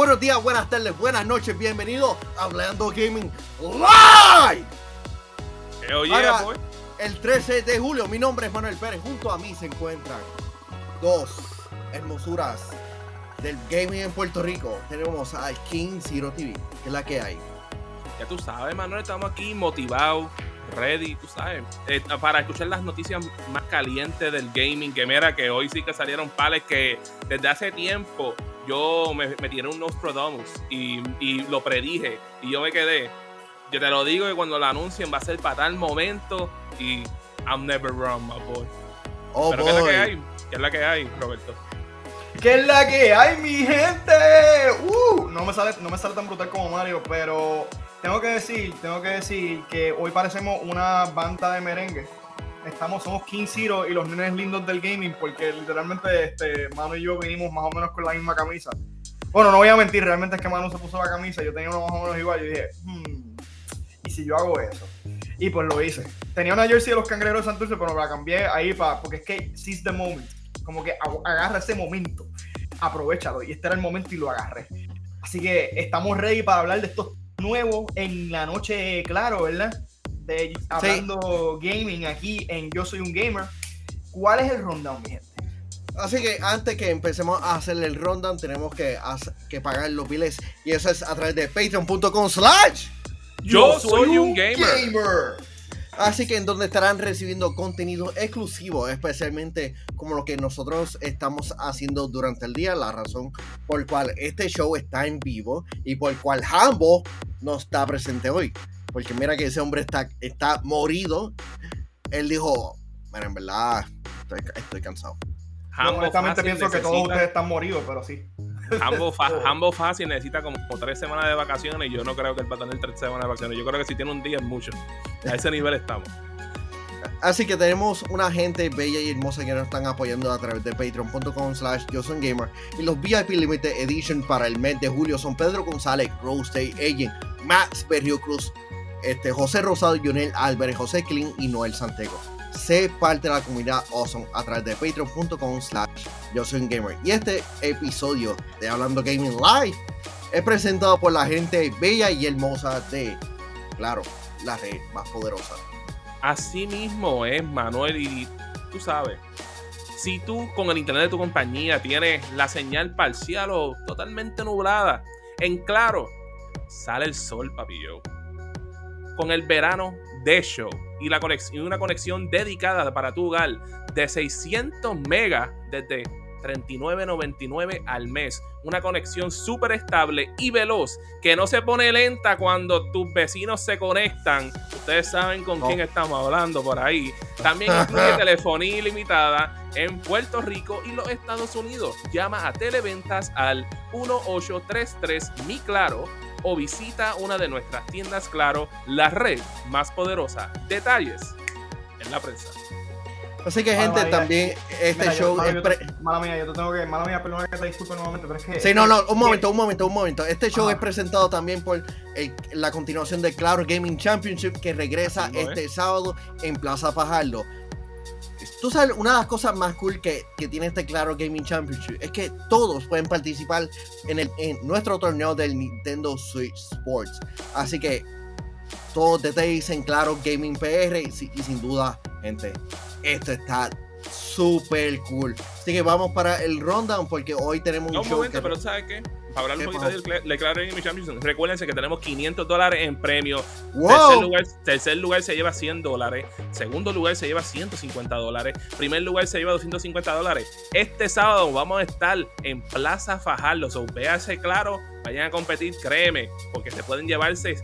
buenos días, buenas tardes, buenas noches. Bienvenido a Hablando Gaming Live. Eh, Ahora, boy. el 13 de julio, mi nombre es Manuel Pérez. Junto a mí se encuentran dos hermosuras del gaming en Puerto Rico. Tenemos a King Zero TV, que es la que hay. Ya tú sabes, Manuel, estamos aquí motivados, ready, tú sabes, eh, para escuchar las noticias más calientes del gaming. Que mira, que hoy sí que salieron pales que desde hace tiempo yo me, me tiré un Nostradamus y, y lo predije y yo me quedé. Yo te lo digo que cuando lo anuncien va a ser para tal momento y I'm never wrong, my boy. Oh Pero ¿qué es la que boy. hay? ¿Qué es la que hay, Roberto? ¿Qué es la que hay, mi gente? Uh, no, me sale, no me sale tan brutal como Mario, pero tengo que decir, tengo que decir que hoy parecemos una banda de merengue. Estamos, somos King Zero y los nenes lindos del gaming, porque literalmente este, Manu y yo vinimos más o menos con la misma camisa. Bueno, no voy a mentir, realmente es que Manu se puso la camisa, yo tenía uno más o menos igual, yo dije, hmm, ¿y si yo hago eso? Y pues lo hice. Tenía una jersey de los cangrejeros de Santurce, pero la cambié ahí para, porque es que seize the moment. Como que ag- agarra ese momento, aprovechalo. Y este era el momento y lo agarré. Así que estamos ready para hablar de estos nuevos en la noche, claro, ¿verdad? De hablando gaming aquí en Yo Soy un Gamer. ¿Cuál es el rundown, mi gente? Así que antes que empecemos a hacer el rundown, tenemos que, hacer- que pagar los biles. Y eso es a través de patreon.com slash. Yo soy un gamer. Así que en donde estarán recibiendo contenido exclusivo, especialmente como lo que nosotros estamos haciendo durante el día, la razón por cual este show está en vivo y por cual Hambo no está presente hoy. Porque mira que ese hombre está, está morido. Él dijo, mira, en verdad, estoy, estoy cansado. Yo Hambo honestamente pienso que todos ustedes están moridos, pero sí. Hambo, fa- Hambo fácil necesita como tres semanas de vacaciones y yo no creo que él va a tener tres semanas de vacaciones. Yo creo que si tiene un día es mucho. A ese nivel estamos. Así que tenemos una gente bella y hermosa que nos están apoyando a través de patreon.com slash yo gamer. Y los VIP Limited Edition para el mes de julio son Pedro González, Rose Day, Agent, Max Berrio Cruz, este, José Rosado, Jonel Álvarez, José Clean y Noel Santego. Sé parte de la comunidad Awesome a través de patreon.com slash yo soy gamer. Y este episodio de Hablando Gaming Live es presentado por la gente bella y hermosa de, claro, la red más poderosa. Así mismo es, Manuel, y tú sabes. Si tú con el internet de tu compañía tienes la señal parcial o totalmente nublada, en claro, sale el sol, papillo. Con el verano de show y, la conex- y una conexión dedicada para tu hogar de 600 megas desde 39.99 al mes. Una conexión súper estable y veloz que no se pone lenta cuando tus vecinos se conectan. Ustedes saben con No. quién estamos hablando por ahí. También incluye telefonía ilimitada en Puerto Rico y los Estados Unidos. Llama a Televentas al 1833 Mi Claro o visita una de nuestras tiendas Claro, la red más poderosa. Detalles en la prensa. Así que, Mala gente, mía. también este Mira, yo- show mala, es. yo pre- mala mía, yo te tengo que. Mala mía, perdona que te disculpe nuevamente, pero es que. Sí, no, no, un momento, un momento, un momento. Este show Ajá. es presentado también por el- la continuación del Claro Gaming Championship que regresa Así este sábado en Plaza Fajardo. Tú sabes, una de las cosas más cool que, que tiene este Claro Gaming Championship es que todos pueden participar en, el, en nuestro torneo del Nintendo Switch Sports. Así que todos detalles en Claro Gaming PR y, y sin duda, gente, esto está súper cool. Así que vamos para el rundown porque hoy tenemos un No, un show momento, que- pero ¿tú ¿sabes qué? Para hablar un ¿Qué poquito de Claro Gaming Championship, recuérdense que tenemos 500 dólares en premio. ¡Wow! Tercer, lugar, tercer lugar se lleva 100 dólares. Segundo lugar se lleva 150 dólares. Primer lugar se lleva 250 dólares. Este sábado vamos a estar en Plaza Fajardo. So, véase claro, vayan a competir, créeme, porque se pueden llevarse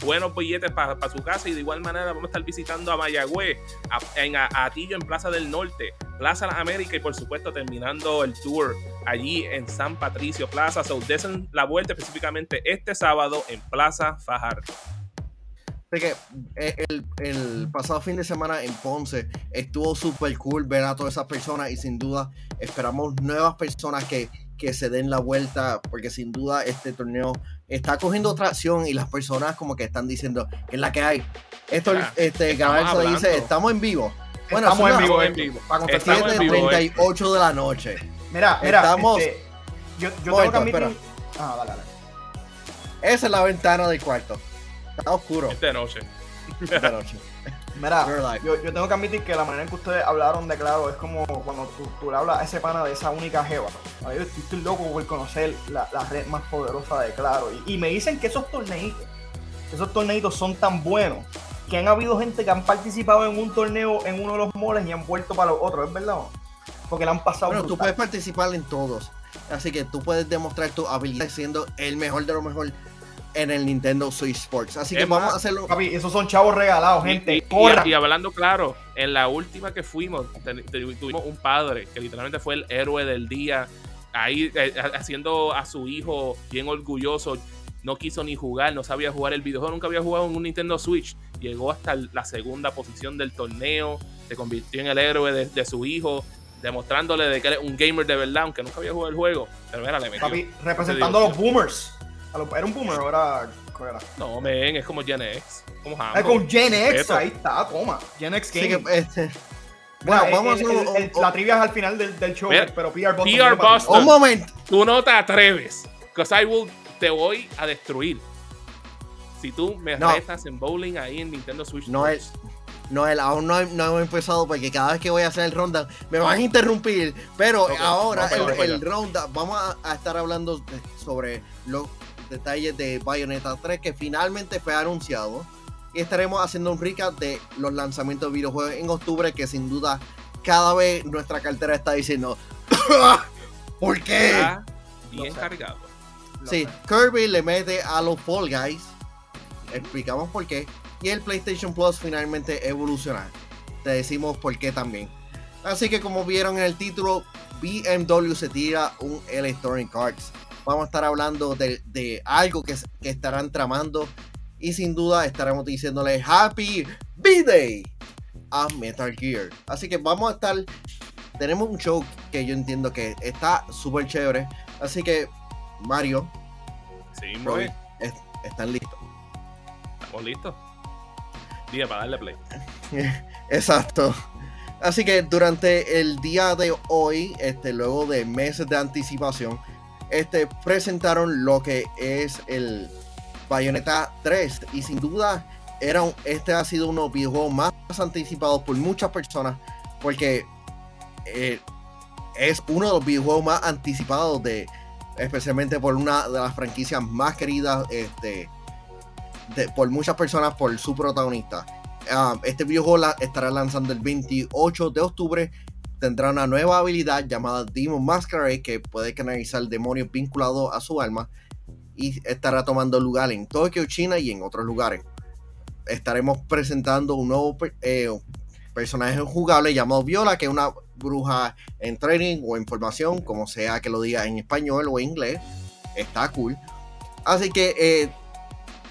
buenos billetes para su casa y de igual manera vamos a estar visitando a Mayagüez, a, en Atillo en Plaza del Norte, Plaza Las Américas y por supuesto terminando el tour allí en San Patricio Plaza. So, desen la vuelta específicamente este sábado en Plaza Fajardo. Así que eh, el, el pasado fin de semana en Ponce estuvo súper cool ver a todas esas personas y sin duda esperamos nuevas personas que, que se den la vuelta porque sin duda este torneo está cogiendo tracción y las personas como que están diciendo que es la que hay. Esto Ya, este se dice, estamos en vivo. Bueno, estamos en vivo, en vivo. Para Estamos en vivo, pregunta. eh. 7.38 de la noche. Mira, mira. Estamos- este, yo yo tengo Momento, que admitir. espera. Ah, dale, dale. Esa es la ventana del cuarto. Está oscuro. Es de noche. Esta noche. Mira, yo, yo tengo que admitir que la manera en que ustedes hablaron de claro es como cuando tú, tú le hablas a ese pana de esa única jeva. Yo estoy, estoy loco por conocer la, la red más poderosa de claro. Y, y me dicen que esos torneitos, esos torneitos son tan buenos que han habido gente que han participado en un torneo en uno de los moles y han vuelto para los otros, ¿es verdad? Porque le han pasado. Bueno, tú puedes participar en todos. Así que tú puedes demostrar tu habilidad siendo el mejor de lo mejor en el Nintendo Switch Sports. Así que vamos a hacerlo. Papi, esos son chavos regalados, gente. y, y- hablando claro, en la última que fuimos, tuvimos un padre que literalmente fue el héroe del día, ahí eh, haciendo a su hijo bien orgulloso. No quiso ni jugar, no sabía jugar el videojuego, nunca había jugado en un Nintendo Switch. Llegó hasta la segunda posición del torneo, se convirtió en el héroe de, de su hijo, demostrándole de que era un gamer de verdad, aunque nunca había jugado el juego. Pero mira, le metió. Papi, representando a los boomers. ¿Era un boomer o era.? era? No, men, es como Gen X. Como Hambo. con Gen X, Respeto. ahí está, toma. Gen X Así Game. que, este, Bueno, bueno, vamos a hacer un, el- la trivia es al final del, del show, Mira, pero PR Boston. PR. Boston. un momento. tú no te atreves. Because I will, te voy a destruir. Si tú me No. retas en bowling ahí en Nintendo Switch. No es. No, el, aún no, no hemos empezado porque cada vez que voy a hacer el ronda me van a interrumpir. Pero ahora el, el ronda, vamos a, a estar hablando de- sobre los detalles de Bayonetta 3 que finalmente fue anunciado. Y estaremos haciendo un recap de los lanzamientos de videojuegos en octubre que sin duda cada vez nuestra cartera está diciendo ¿Por qué? Está bien No cargado. Sí. Kirby le mete a los Fall Guys. Explicamos por qué. Y el PlayStation Plus finalmente evoluciona. Te decimos por qué también. Así que como vieron en el título, BMW se tira un Electronic Arts. Vamos a estar hablando de, de algo que, que estarán tramando. Y sin duda estaremos diciéndole Happy B-Day a Metal Gear. Así que vamos a estar... Tenemos un show que yo entiendo que está súper chévere. Así que Mario, Sí, Roy, es- están listos. Estamos listos. Día para darle play. Exacto. Así que durante el día de hoy, este, luego de meses de anticipación, este, presentaron lo que es el Bayonetta 3. Y sin duda, era un- este ha sido uno de los videojuegos más anticipados por muchas personas. Porque eh, es uno de los videojuegos más anticipados de. Especialmente por una de las franquicias más queridas. Este. de- por muchas personas por su protagonista. Ah, este videojuego la- estará lanzando el 28 de octubre. Tendrá una nueva habilidad llamada Demon Masquerade que puede canalizar demonios vinculados a su alma y estará tomando lugar en Tokio, China y en otros lugares. Estaremos presentando un nuevo eh, personaje jugable llamado Viola, que es una bruja en training o en formación, como sea que lo diga en español o en inglés. Está cool. Así que eh,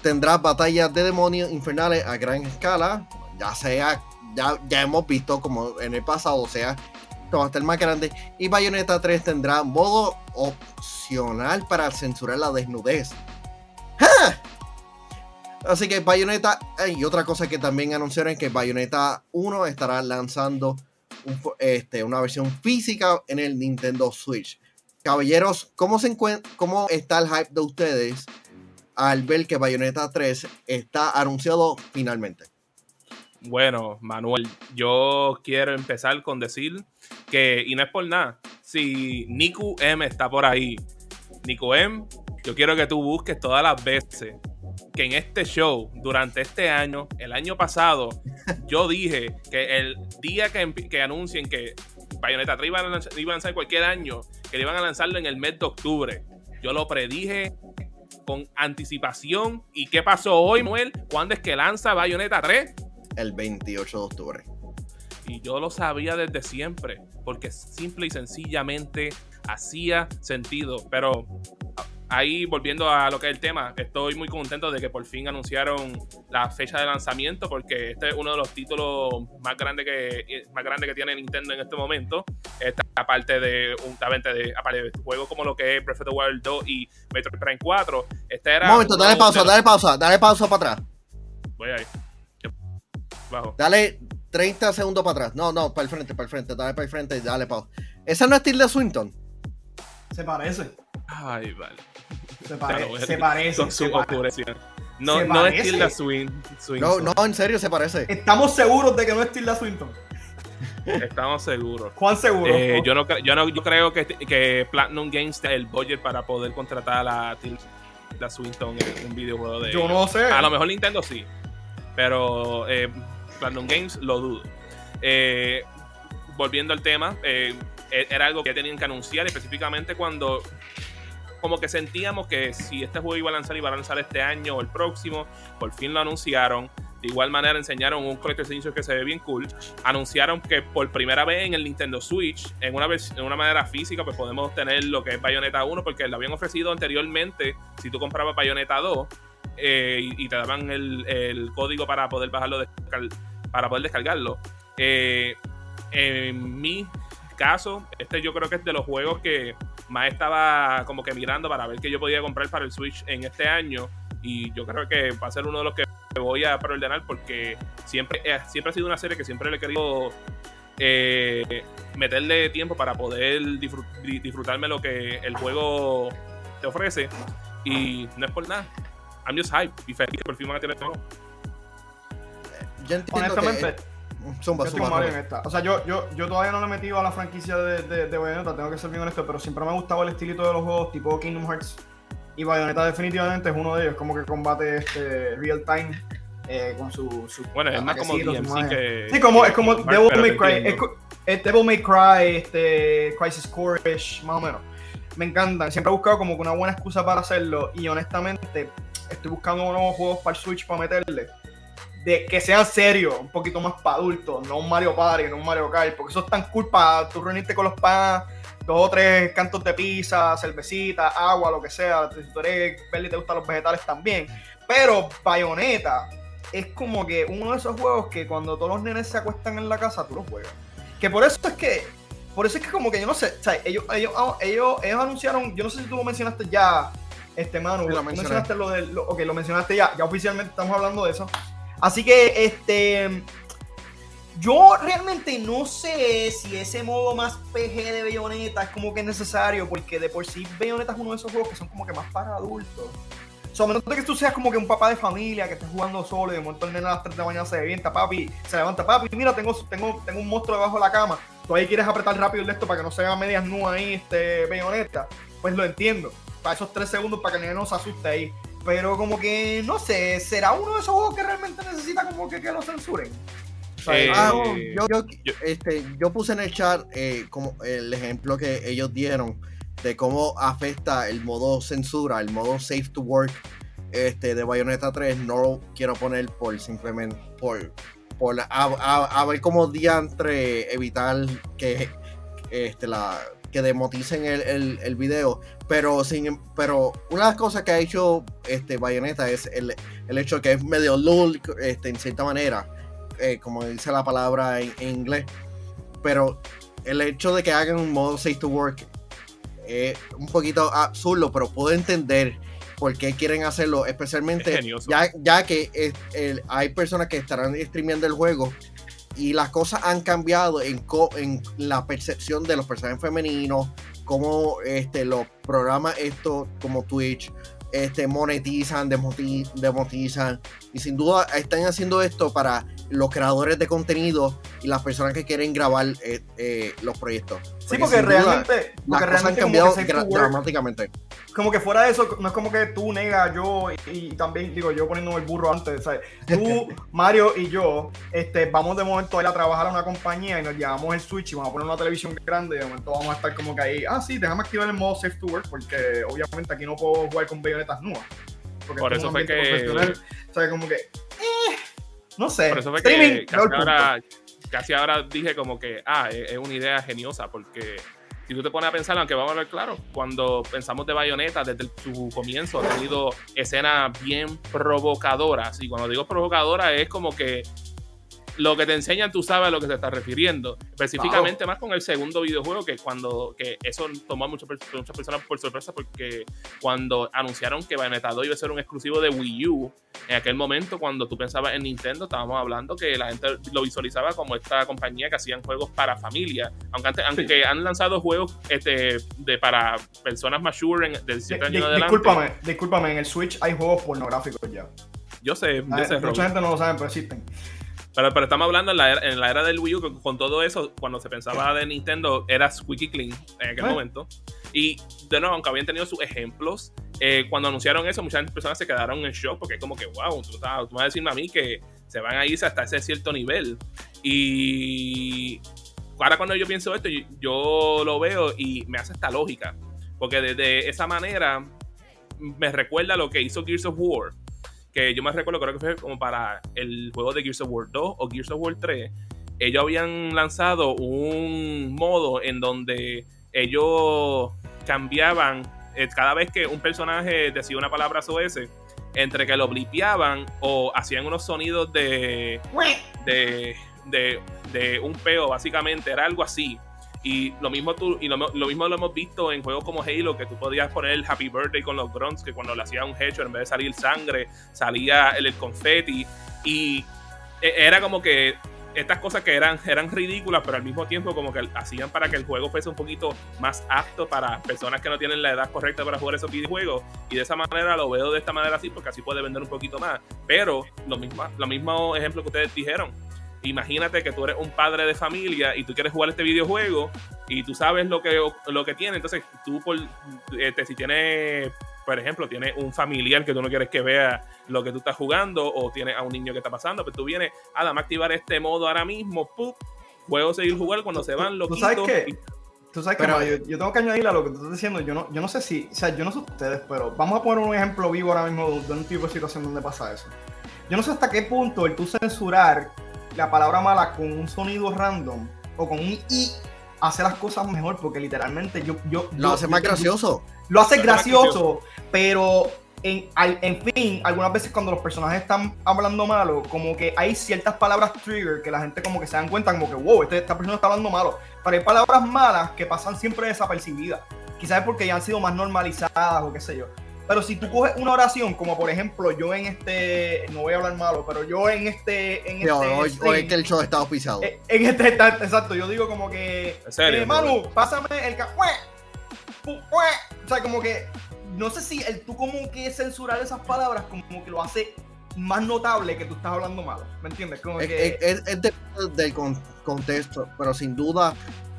tendrá batallas de demonios infernales a gran escala, ya sea, ya, ya hemos visto como en el pasado, sea, esto va a estar más grande. Y Bayonetta 3 tendrá modo opcional para censurar la desnudez. ¡Ja! Así que Bayonetta, eh, y otra cosa que también anunciaron es que Bayonetta 1 estará lanzando este, una versión física en el Nintendo Switch. Caballeros, ¿cómo, se ¿cómo está el hype de ustedes al ver que Bayonetta 3 está anunciado finalmente? Bueno, Manuel, yo quiero empezar con decir que, y no es por nada, si Niku M está por ahí, Niku M, yo quiero que tú busques todas las veces que en este show, durante este año, el año pasado, yo dije que el día que, que anuncien que Bayonetta 3 iban a, lanzar, iban a lanzar cualquier año, que iban a lanzarlo en el mes de octubre, yo lo predije con anticipación. ¿Y qué pasó hoy, Manuel? ¿Cuándo es que lanza Bayonetta 3? El 28 de octubre. Y yo lo sabía desde siempre, porque simple y sencillamente hacía sentido. Pero ahí, volviendo a lo que es el tema, estoy muy contento de que por fin anunciaron la fecha de lanzamiento, porque este es uno de los títulos más grandes que, más grande que tiene Nintendo en este momento. Esta aparte de un de, aparte de juegos como lo que es Breath of the Wild 2 y Metroid Prime 4. Este era Un momento, dale pausa, dale pausa, dale pausa para atrás. Voy ahí. Bajo. Dale 30 segundos para atrás. No, no, para el frente, para el frente, dale para el frente y dale pausa. Esa no es Tilda Swinton. Se parece. Ay, vale. Se, se parece. Con su oscurección. No, no es Tilda Swinton. No, no, en serio, se parece. Estamos seguros de que no es Tilda Swinton. Estamos seguros. ¿Cuán seguro? Eh, yo, no, yo, no, yo creo que, que Platinum Games tiene el budget para poder contratar a Tilda Swinton en un videojuego de. Yo no sé. A lo mejor Nintendo sí. Pero eh, Platinum Games lo dudo. Eh, volviendo al tema, eh, e-, era algo que tenían que anunciar específicamente cuando como que sentíamos que si este juego iba a lanzar, iba a lanzar este año o el próximo, por fin lo anunciaron. De igual manera enseñaron un Collector's Edition que se ve bien cool. Anunciaron que por primera vez en el Nintendo Switch, en una, manera física, pues podemos tener lo que es Bayonetta 1, porque lo habían ofrecido anteriormente si tú comprabas Bayonetta 2 eh, y, te daban el, código para poder bajarlo, para poder descargarlo. Eh, en mi caso, este yo creo que es de los juegos que más estaba como que mirando para ver qué yo podía comprar para el Switch en este año. Y yo creo que va a ser uno de los que voy a preordenar porque siempre, eh, siempre ha sido una serie que siempre le he querido eh, meterle tiempo para poder disfrutarme lo que el juego te ofrece. Y no es por nada. I'm just hype y feliz por fin van a tener todo. Yo entiendo Honestamente, o sea, yo, yo, yo todavía no le he metido a la franquicia de, de, Bayonetta, tengo que ser bien honesto, pero siempre me ha gustado el estilito de los juegos tipo Kingdom Hearts. Y Bayonetta definitivamente es uno de ellos, como que combate este real time eh, con su, su, Bueno, es más como DMC que... Sí, como, es como Devil May Cry, es, Devil May Cry, este, Crisis Core más o menos. Me encantan, siempre he buscado como que una buena excusa para hacerlo y honestamente estoy buscando nuevos juegos para el Switch para meterle de que sean serios, un poquito más para adultos, no un Mario Party, no un Mario Kart, porque eso es tan cool para tú reunirte con los panas, dos o tres cantos de pizza, cervecita, agua, lo que sea, si tú eres verde y te gustan los vegetales también. Pero Bayonetta es como que uno de esos juegos que cuando todos los nenes se acuestan en la casa, tú los juegas. Que por eso es que, por eso es que como que yo no sé, o sea, ellos, ellos, ellos, ellos anunciaron, yo no sé si tú lo mencionaste ya, este Manu, lo mencionaste lo del, ok, lo mencionaste ya, ya oficialmente estamos hablando de eso. Así que, este. Yo realmente no sé si ese modo más PG de Bayonetta es como que es necesario, porque de por sí Bayonetta es uno de esos juegos que son como que más para adultos. O sea, a menos de que tú seas como que un papá de familia que estés jugando solo y de momento el nene a las 3 de la mañana se revienta, papi, se levanta, papi, mira, tengo, tengo, tengo un monstruo debajo de la cama. Tú ahí quieres apretar rápido el esto para que no se vea medias nuas ahí, este, Bayonetta. Pues lo entiendo. Para esos 3 segundos para que no se asuste ahí. Pero como que, no sé, ¿será uno de esos juegos que realmente necesita como que, que lo censuren? Eh, ah, yo, este, yo puse en el chat eh, como el ejemplo que ellos dieron de cómo afecta el modo censura, el modo safe to work este, de Bayonetta 3. No lo quiero poner por simplemente por, por a, ver cómo diantre evitar que este, la, que demoticen el, el, el, video. Pero, sin, pero una de las cosas que ha hecho este, Bayonetta es el, el hecho que es medio lúdico este, en cierta manera, eh, como dice la palabra en, inglés. Pero el hecho de que hagan un modo safe to work es un poquito absurdo, pero puedo entender por qué quieren hacerlo, especialmente ya, ya que hay personas que estarán streameando el juego y las cosas han cambiado en, en la percepción de los personajes femeninos, como este, los programas estos como Twitch este, monetizan, demonetizan y sin duda están haciendo esto para los creadores de contenido y las personas que quieren grabar eh, eh, los proyectos. Sí, porque, realmente, las cosas han cambiado dramáticamente. Como que fuera de eso, no es como que tú negas, yo y, también digo yo poniendo el burro antes, ¿sabes? Tú, Mario y yo, este, vamos de momento a ir a trabajar a una compañía y nos llevamos el Switch y vamos a poner una televisión grande y de momento vamos a estar como que ahí, ah sí, déjame activar el modo Safe to Work porque obviamente aquí no puedo jugar con bayonetas nuevas. Por eso fue que... O sea, como que... No sé. Por eso fue que casi ahora, casi ahora, dije como que, ah, es, una idea geniosa, porque si tú te pones a pensar, aunque vamos a ver claro, cuando pensamos de Bayonetta, desde su comienzo ha tenido escenas bien provocadoras. Y cuando digo provocadoras, es como que lo que te enseñan, tú sabes a lo que se está refiriendo. Específicamente más con el segundo videojuego, que cuando que eso tomó a muchas, muchas personas por sorpresa, porque cuando anunciaron que Bayonetta 2 iba a ser un exclusivo de Wii U, en aquel momento, cuando tú pensabas en Nintendo, estábamos hablando que la gente lo visualizaba como esta compañía que hacían juegos para familia. Aunque, antes, aunque han lanzado juegos este, de, para personas mature de 17 años de, adelante. Discúlpame, discúlpame, en el Switch hay juegos pornográficos ya. Yo sé, yo sé Mucha gente no lo sabe, pero existen. Pero, pero estamos hablando en la, era, en la era del Wii U, con todo eso, cuando se pensaba de Nintendo, era squeaky clean en aquel momento. Y de nuevo, aunque habían tenido sus ejemplos, eh, cuando anunciaron eso, muchas personas se quedaron en shock porque es como que, wow, tú, tú vas a decirme a mí que se van a irse hasta ese cierto nivel. Y ahora cuando yo pienso esto, yo, yo lo veo y me hace esta lógica. Porque de, esa manera me recuerda lo que hizo Gears of War que yo me recuerdo, creo que fue como para el juego de Gears of War 2 o Gears of War 3, ellos habían lanzado un modo en donde ellos cambiaban eh, cada vez que un personaje decía una palabra SOS, entre que lo blipeaban o hacían unos sonidos de, de, de, de un peo, básicamente, era algo así. Y lo mismo tú, y lo, mismo lo hemos visto en juegos como Halo, que tú podías poner el Happy Birthday con los grunts, que cuando le hacía un headshot, en vez de salir sangre, salía el, confetti. Y e, era como que estas cosas que eran, eran ridículas, pero al mismo tiempo como que hacían para que el juego fuese un poquito más apto para personas que no tienen la edad correcta para jugar esos videojuegos. Y de esa manera lo veo de esta manera así, porque así puede vender un poquito más. Pero lo mismo, lo mismo ejemplo que ustedes dijeron, imagínate que tú eres un padre de familia y tú quieres jugar este videojuego y tú sabes lo que, lo que tiene. Entonces, tú, por, este, si tienes, por ejemplo, tienes un familiar que tú no quieres que vea lo que tú estás jugando o tienes a un niño que está pasando, pero pues tú vienes, a dame activar este modo ahora mismo, ¡pum! Puedo seguir jugando cuando se van los ¿Tú sabes qué? Tú sabes que yo, tengo que añadirle a lo que tú estás diciendo. Yo no, yo no sé si, o sea, yo no sé ustedes, pero vamos a poner un ejemplo vivo ahora mismo de un tipo de situación donde pasa eso. Yo no sé hasta qué punto el tú censurar la palabra mala con un sonido random o con un i hace las cosas mejor porque literalmente yo... yo lo hace más gracioso. lo hace gracioso, pero en, en, fin, algunas veces cuando los personajes están hablando malo, como que hay ciertas palabras trigger que la gente como que se dan cuenta como que, wow, este, esta persona está hablando malo. Pero hay palabras malas que pasan siempre desapercibidas. Quizás porque ya han sido más normalizadas o qué sé yo. Pero si tú coges una oración, como por ejemplo, yo en este, no voy a hablar malo, pero yo en este, en este, hoy, es que el show está auspiciado. Eh, en, este, exacto, yo digo como que, eh, Manu, pásame el, o sea, como que, no sé si el tú como que censurar esas palabras como que lo hace más notable que tú estás hablando malo, ¿me entiendes? Como es, que... es, del contexto, pero sin duda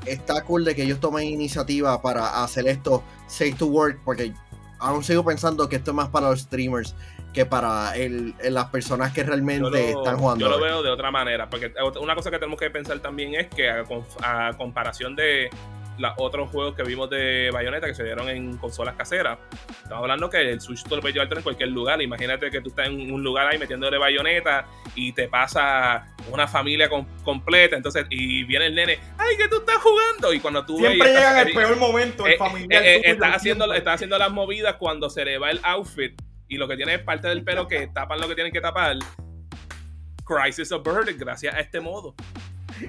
está cool de que ellos tomen iniciativa para hacer esto safe to work, porque aún sigo pensando que esto es más para los streamers que para el, las personas que realmente están jugando. Yo lo veo de otra manera, porque una cosa que tenemos que pensar también es que a comparación de los otros juegos que vimos de Bayonetta que se dieron en consolas caseras. Estamos hablando que el Switch tú lo puedes en cualquier lugar. Imagínate que tú estás en un lugar ahí metiéndole Bayonetta y te pasa una familia completa. Entonces, y viene el nene, ¡ay, que tú estás jugando! Y cuando tú Siempre llega el peor momento, el eh, familiar. Eh, eh, estás, haciendo, estás haciendo las movidas cuando se le va el outfit y lo que tiene es parte del pelo que tapan lo que tienen que tapar. Crisis of Burden, gracias a este modo.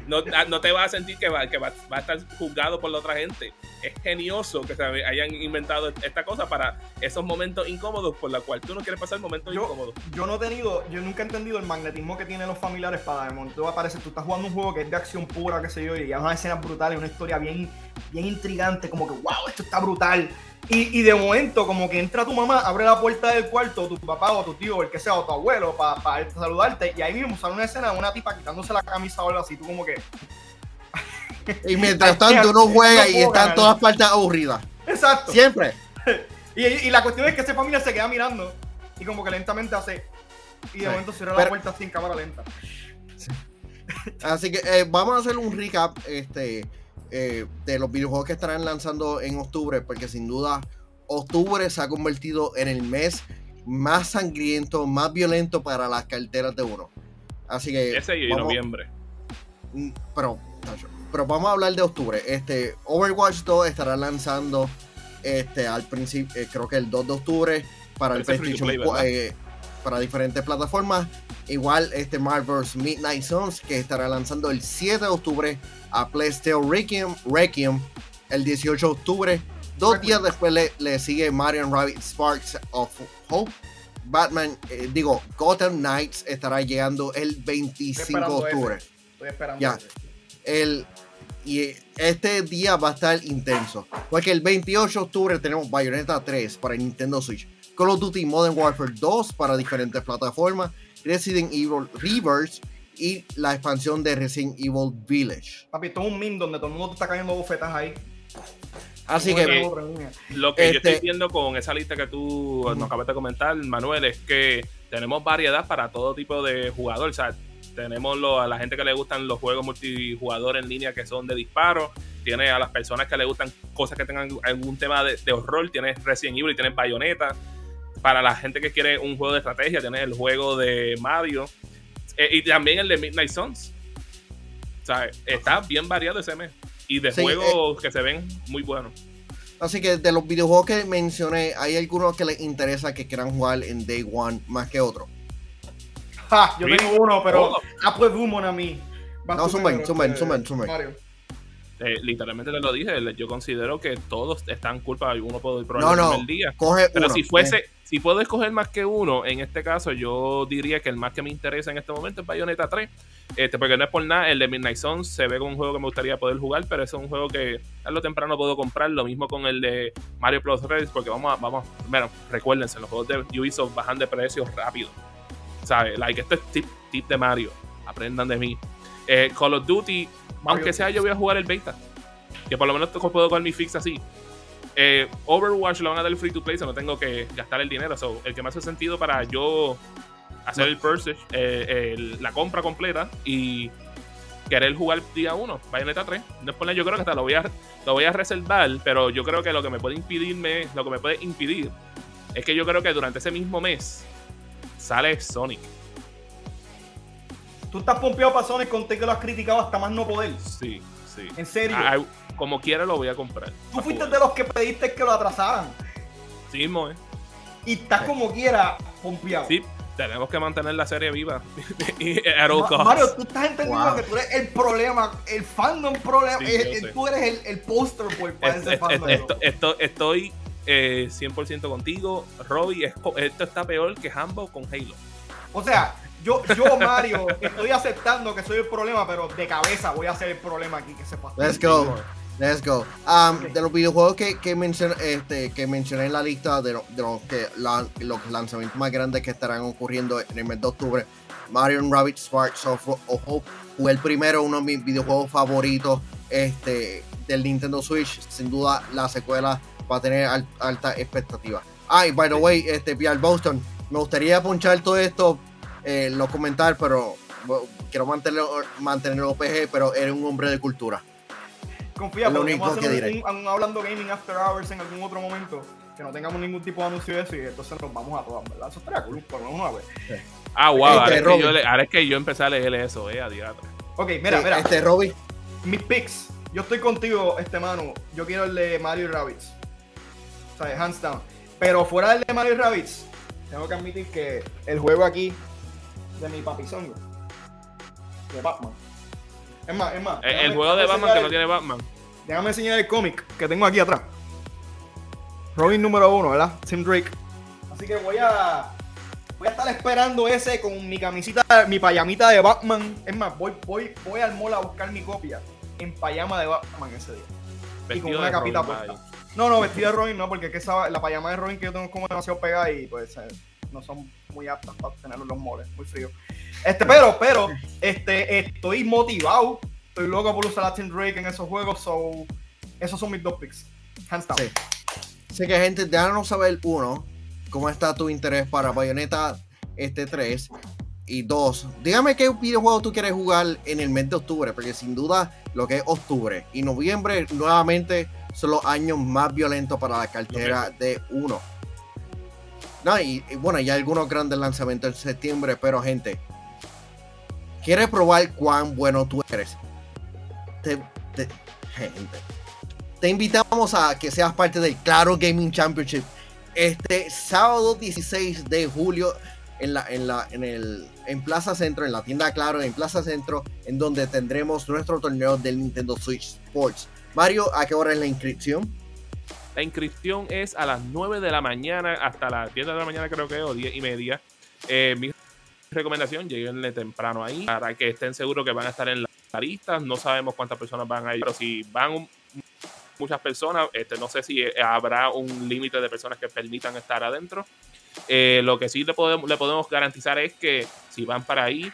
No, ah, no, te vas a sentir que, va, que va, a estar juzgado por la otra gente. Es genioso que se hayan inventado esta cosa para esos momentos incómodos por la cual tú no quieres pasar momentos incómodos. Yo no he tenido, yo nunca he entendido el magnetismo que tienen los familiares para de momento aparece, tú estás jugando un juego que es de acción pura, qué sé yo, y hay una escena brutal y una historia bien, bien intrigante, como que wow, esto está brutal. Y, de momento, como que entra tu mamá, abre la puerta del cuarto, tu papá o tu tío, el que sea, o tu abuelo, para saludarte, y ahí mismo sale una escena de una tipa quitándose la camisa o algo así, tú como que. y mientras tanto uno juega y están todas partes aburridas. Exacto. Siempre. y, la cuestión es que esa familia se queda mirando y como que lentamente hace. Y de momento cierra la puerta en cámara lenta. Así que eh, vamos a hacer un recap. Este eh, de los videojuegos que estarán lanzando en octubre, porque sin duda octubre se ha convertido en el mes más sangriento, más violento para las carteras de uno. Así que. Ese y noviembre. Mm, pero, pero vamos a hablar de octubre. Este, Overwatch 2 estará lanzando este, al principio, eh, creo que el 2 de octubre para el PlayStation eh, para diferentes plataformas. Igual este Marvel's Midnight Suns que estará lanzando el 7 de octubre a PlayStation Requiem, Requiem el 18 de octubre. Dos días después le, sigue Mario Rabbit Sparks of Hope. Batman, eh, digo, Gotham Knights estará llegando el 25 de octubre. Estoy esperando. Ya. El, y este día va a estar intenso. Porque el 28 de octubre tenemos Bayonetta 3 para Nintendo Switch. Call of Duty Modern Warfare 2 para diferentes plataformas. Resident Evil Reverse y la expansión de Resident Evil Village. Papi, esto es un meme donde todo el mundo te está cayendo bofetas ahí. Así que lo que yo estoy este viendo con esa lista que tú nos acabas de comentar, Manuel, es que tenemos variedad para todo tipo de jugador. O sea, tenemos a la gente que le gustan los juegos multijugador en línea que son de disparo. Tiene a las personas que le gustan cosas que tengan algún tema de, horror. Tienes Resident Evil y tienes Bayonetta. Para la gente que quiere un juego de estrategia, tienes el juego de Mario. Eh, y también el de Midnight Suns. O sea, está bien variado ese mes y de juegos eh, que se ven muy buenos. Así que de los videojuegos que mencioné, ¿hay algunos que les interesa que quieran jugar en Day One más que otros? yo tengo uno, pero Apple Boom a mí. No, sumen, sumen, sumen, sumen. Eh, literalmente te lo dije, yo considero que todos están culpa de uno por el problema no, no, día. Coge Pero si fuese, si puedo escoger más que uno, en este caso yo diría que el más que me interesa en este momento es Bayonetta 3. Este, porque no es por nada, el de Midnight Suns se ve como un juego que me gustaría poder jugar, pero es un juego que a lo temprano puedo comprar. Lo mismo con el de Mario Plus Race, porque vamos a, vamos, bueno, recuérdense, los juegos de Ubisoft bajan de precios rápido. ¿Sabes? Like, este es tip, tip de Mario. Aprendan de mí. Eh, Call of Duty aunque sea, yo voy a jugar el beta. Que por lo menos puedo con mi fix así. Eh, Overwatch lo van a dar free to play, so no tengo que gastar el dinero. So, el que me hace sentido para yo hacer el purchase, eh, la compra completa y querer jugar día 1, Bayonetta 3. Después yo creo que hasta lo voy a lo voy a reservar, pero yo creo que lo que me puede impedirme, lo que me puede impedir es que yo creo que durante ese mismo mes sale Sonic. Tú estás pompeado para Sonic contigo que lo has criticado hasta más no poder. Sí, sí. En serio. como quiera lo voy a comprar. Tú fuiste de los que pediste que lo atrasaran. Sí, mo, Y estás como quiera pompeado. Sí, tenemos que mantener la serie viva. Mario, tú estás entendiendo que tú eres el problema, el fandom problema. Eh, tú eres el, el poster boy para ese fandom. Esto, estoy eh, 100% contigo, Robbie. Esto está peor que Hambo con Halo. O sea, yo, yo, Mario, estoy aceptando que soy el problema, pero de cabeza voy a ser el problema aquí, que se pasa. Let's go. Let's go. Um, de los videojuegos que, que, mencioné, este, que mencioné en la lista de, de los, que, los lanzamientos más grandes que estarán ocurriendo en el mes de octubre, Mario Rabbit Sparks of Hope fue el primero, uno de mis videojuegos favoritos este, del Nintendo Switch. Sin duda, la secuela va a tener alta expectativa. Ah, y by the way, este, Pierre Boston, me gustaría ponchar todo esto eh, lo comentar, pero quiero mantenerlo, mantenerlo OPG, pero eres un hombre de cultura. Confía, lo único que diré. Un, hablando gaming after hours en algún otro momento, que no tengamos ningún tipo de anuncio de eso y entonces nos vamos a todas, ¿verdad? Eso estaría cool, por una vez. Ah, wow, este, ahora, es que yo ahora, es que yo empecé a leer eso, eh, a diatra. Ok, mira, mira. Este, Robby. Mis picks, yo estoy contigo, este mano. Yo quiero el de Mario Rabbits. O sea, hands down. Pero fuera del de Mario Rabbits, tengo que admitir que el juego aquí de mi papizongo. De Batman. Es más, es más. El, juego de Batman que no tiene Batman. Déjame enseñar el cómic que tengo aquí atrás. Robin número uno, ¿verdad? Tim Drake. Así que voy a. Voy a estar esperando ese con mi camisita, mi payamita de Batman. Es más, voy, voy, voy al mall a buscar mi copia en payama de Batman ese día. y con una capita puesta. No, no, vestido de Robin no, porque es que la payama de Robin que yo tengo como demasiado pegada y pues eh, no son muy aptas para tenerlo en los moles, muy frío. Este, pero, pero, este, estoy motivado. Estoy loco por usar a Tim Drake en esos juegos. So, esos son mis dos picks. Hands down. Sí. Así que, gente, déjanos saber, uno, cómo está tu interés para Bayonetta este 3. Y dos, dígame qué videojuego tú quieres jugar en el mes de octubre, porque sin duda lo que es octubre y noviembre nuevamente son los años más violentos para la cartera de uno. No, y, bueno, ya algunos grandes lanzamientos en septiembre, pero gente, ¿quieres probar cuán bueno tú eres? Te, gente, te invitamos a que seas parte del Claro Gaming Championship este sábado 16 de julio en la, en la, en el, en Plaza Centro, en la tienda Claro, en Plaza Centro, en donde tendremos nuestro torneo del Nintendo Switch Sports. Mario, ¿a qué hora es la inscripción? La inscripción es a las 9 de la mañana hasta las 10 de la mañana, creo que, o 10 y media. Eh, mi recomendación, lleguenle temprano ahí para que estén seguros que van a estar en la lista. No sabemos cuántas personas van a ir, pero si van muchas personas, este, no sé si habrá un límite de personas que permitan estar adentro. Eh, lo que sí le podemos garantizar es que si van para ahí,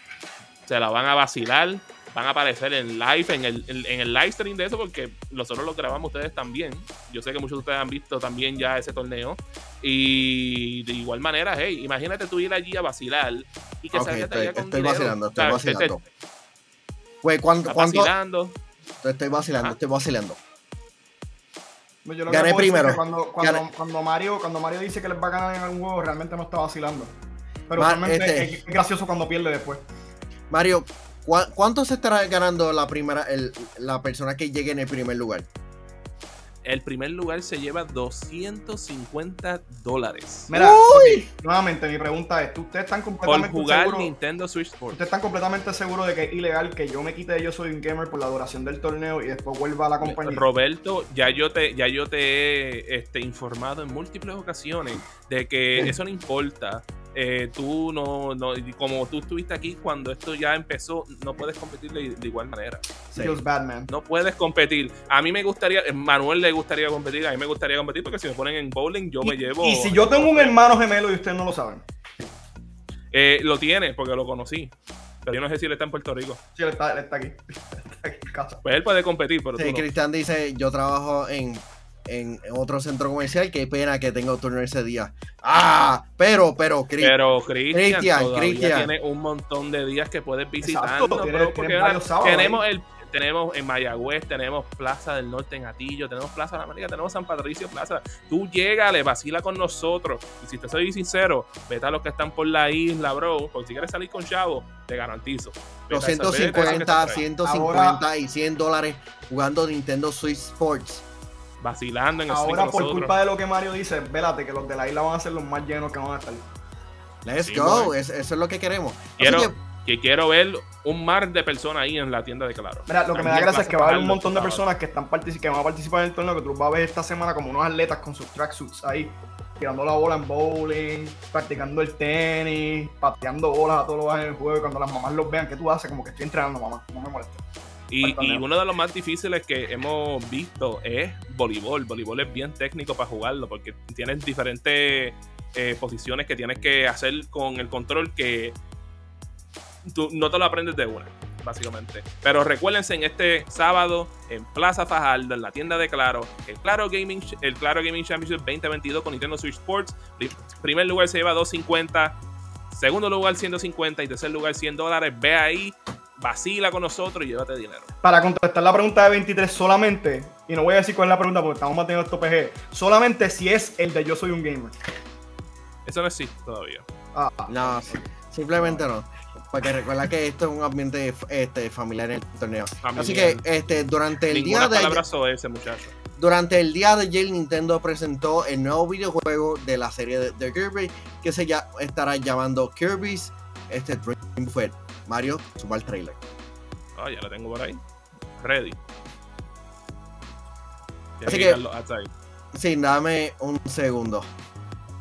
se la van a vacilar, van a aparecer en live, en el, en, el live stream de eso, porque nosotros lo grabamos ustedes también. Yo sé que muchos de ustedes han visto también ya ese torneo. Y de igual manera, hey, imagínate tú ir allí a vacilar y que okay, estoy, con estoy vacilando, estoy vacilando. ¿cuánto, ¿cuánto? vacilando. Estoy vacilando, estoy vacilando. Yo lo Gané primero. Cuando, cuando, Gané. cuando, Mario, cuando Mario dice que les va a ganar en algún juego, realmente no está vacilando. Pero Ma- realmente este- es gracioso cuando pierde después. Mario, ¿cu- ¿cuánto se estará ganando la primera, el- la persona que llegue en el primer lugar? El primer lugar se lleva 250 dólares Mira, nuevamente mi pregunta es, ¿ustedes están por completamente jugar? Nintendo Switch Sports. ¿Ustedes están completamente seguros de que es ilegal que yo me quite de Yo Soy un Gamer por la duración del torneo y después vuelva a la compañía? Roberto, ya yo te, ya yo te he este, informado en múltiples ocasiones de que Sí. eso no importa. Eh, tú no, no, como tú estuviste aquí cuando esto ya empezó, no puedes competir de, de igual manera. Feels bad, man. No puedes competir. A mí me gustaría, a Manuel le gustaría competir, a mí me gustaría competir porque si me ponen en bowling, yo me llevo. Y si yo tengo un hermano gemelo y ustedes no lo saben. Eh, lo tiene porque lo conocí. Pero yo no sé si él está en Puerto Rico. Sí, él está, él está aquí. Está aquí en casa. Pues él puede competir, pero tú Sí, no. Cristian dice, yo trabajo en, en otro centro comercial, qué pena que tengo turno ese día. Ah, pero, pero, Cris, Pero Cristian Cristian, Cristian. tiene un montón de días que puedes sábados tenemos el tenemos en Mayagüez, tenemos Plaza del Norte en Atillo, tenemos Plaza de la América, tenemos San Patricio Plaza. Tú llégale, vacila con nosotros. Y si te soy sincero, vete a los que están por la isla, bro. Porque si quieres salir con Chavo, te garantizo. Vete a esos- vete a esos que 250, están por ahí, 150 y 100 dólares jugando Nintendo Switch Sports. Vacilando en el Ahora, por nosotros. culpa de lo que Mario dice, vélate que los de la isla van a ser los más llenos que van a estar. Let's Sí, go, es- eso es lo que queremos. Quiero, que, que quiero ver un mar de personas ahí en la tienda de Claro. Mira, lo que me da gracia es que va a haber un montón de personas que están que van a participar en el torneo que tú vas a ver esta semana como unos atletas con sus tracksuits ahí, tirando la bola en bowling, practicando el tenis, pateando bolas a todos los en el juego y cuando las mamás los vean, ¿qué tú haces? Como que estoy entrenando, mamá, no me molestes. Y, uno de los más difíciles que hemos visto es voleibol. Voleibol es bien técnico para jugarlo porque tienes diferentes eh, posiciones que tienes que hacer con el control que tú no te lo aprendes de una, básicamente. Pero recuérdense en este sábado en Plaza Fajardo, en la tienda de Claro, el Claro Gaming, el Claro Gaming Championship 2022 con Nintendo Switch Sports. Pri- Primer lugar se lleva 250, segundo lugar 150 y tercer lugar 100 dólares. Ve ahí, vacila con nosotros y llévate dinero. Para contestar la pregunta de 23 solamente, y no voy a decir cuál es la pregunta porque estamos manteniendo esto PG, solamente si es el de yo soy un gamer. Eso no existe todavía. Ah, no, simplemente no. Porque recuerda que esto es un ambiente este, familiar en el torneo. Familiar. Así que este, durante el Ninguna día de ese muchacho. durante el día de ayer Nintendo presentó el nuevo videojuego de la serie de, de Kirby que se ya estará llamando Kirby's este Dream Fit. Mario, suma el trailer. Ah, ya lo tengo por ahí. Ready. Así que ahí. Sí, dame un segundo.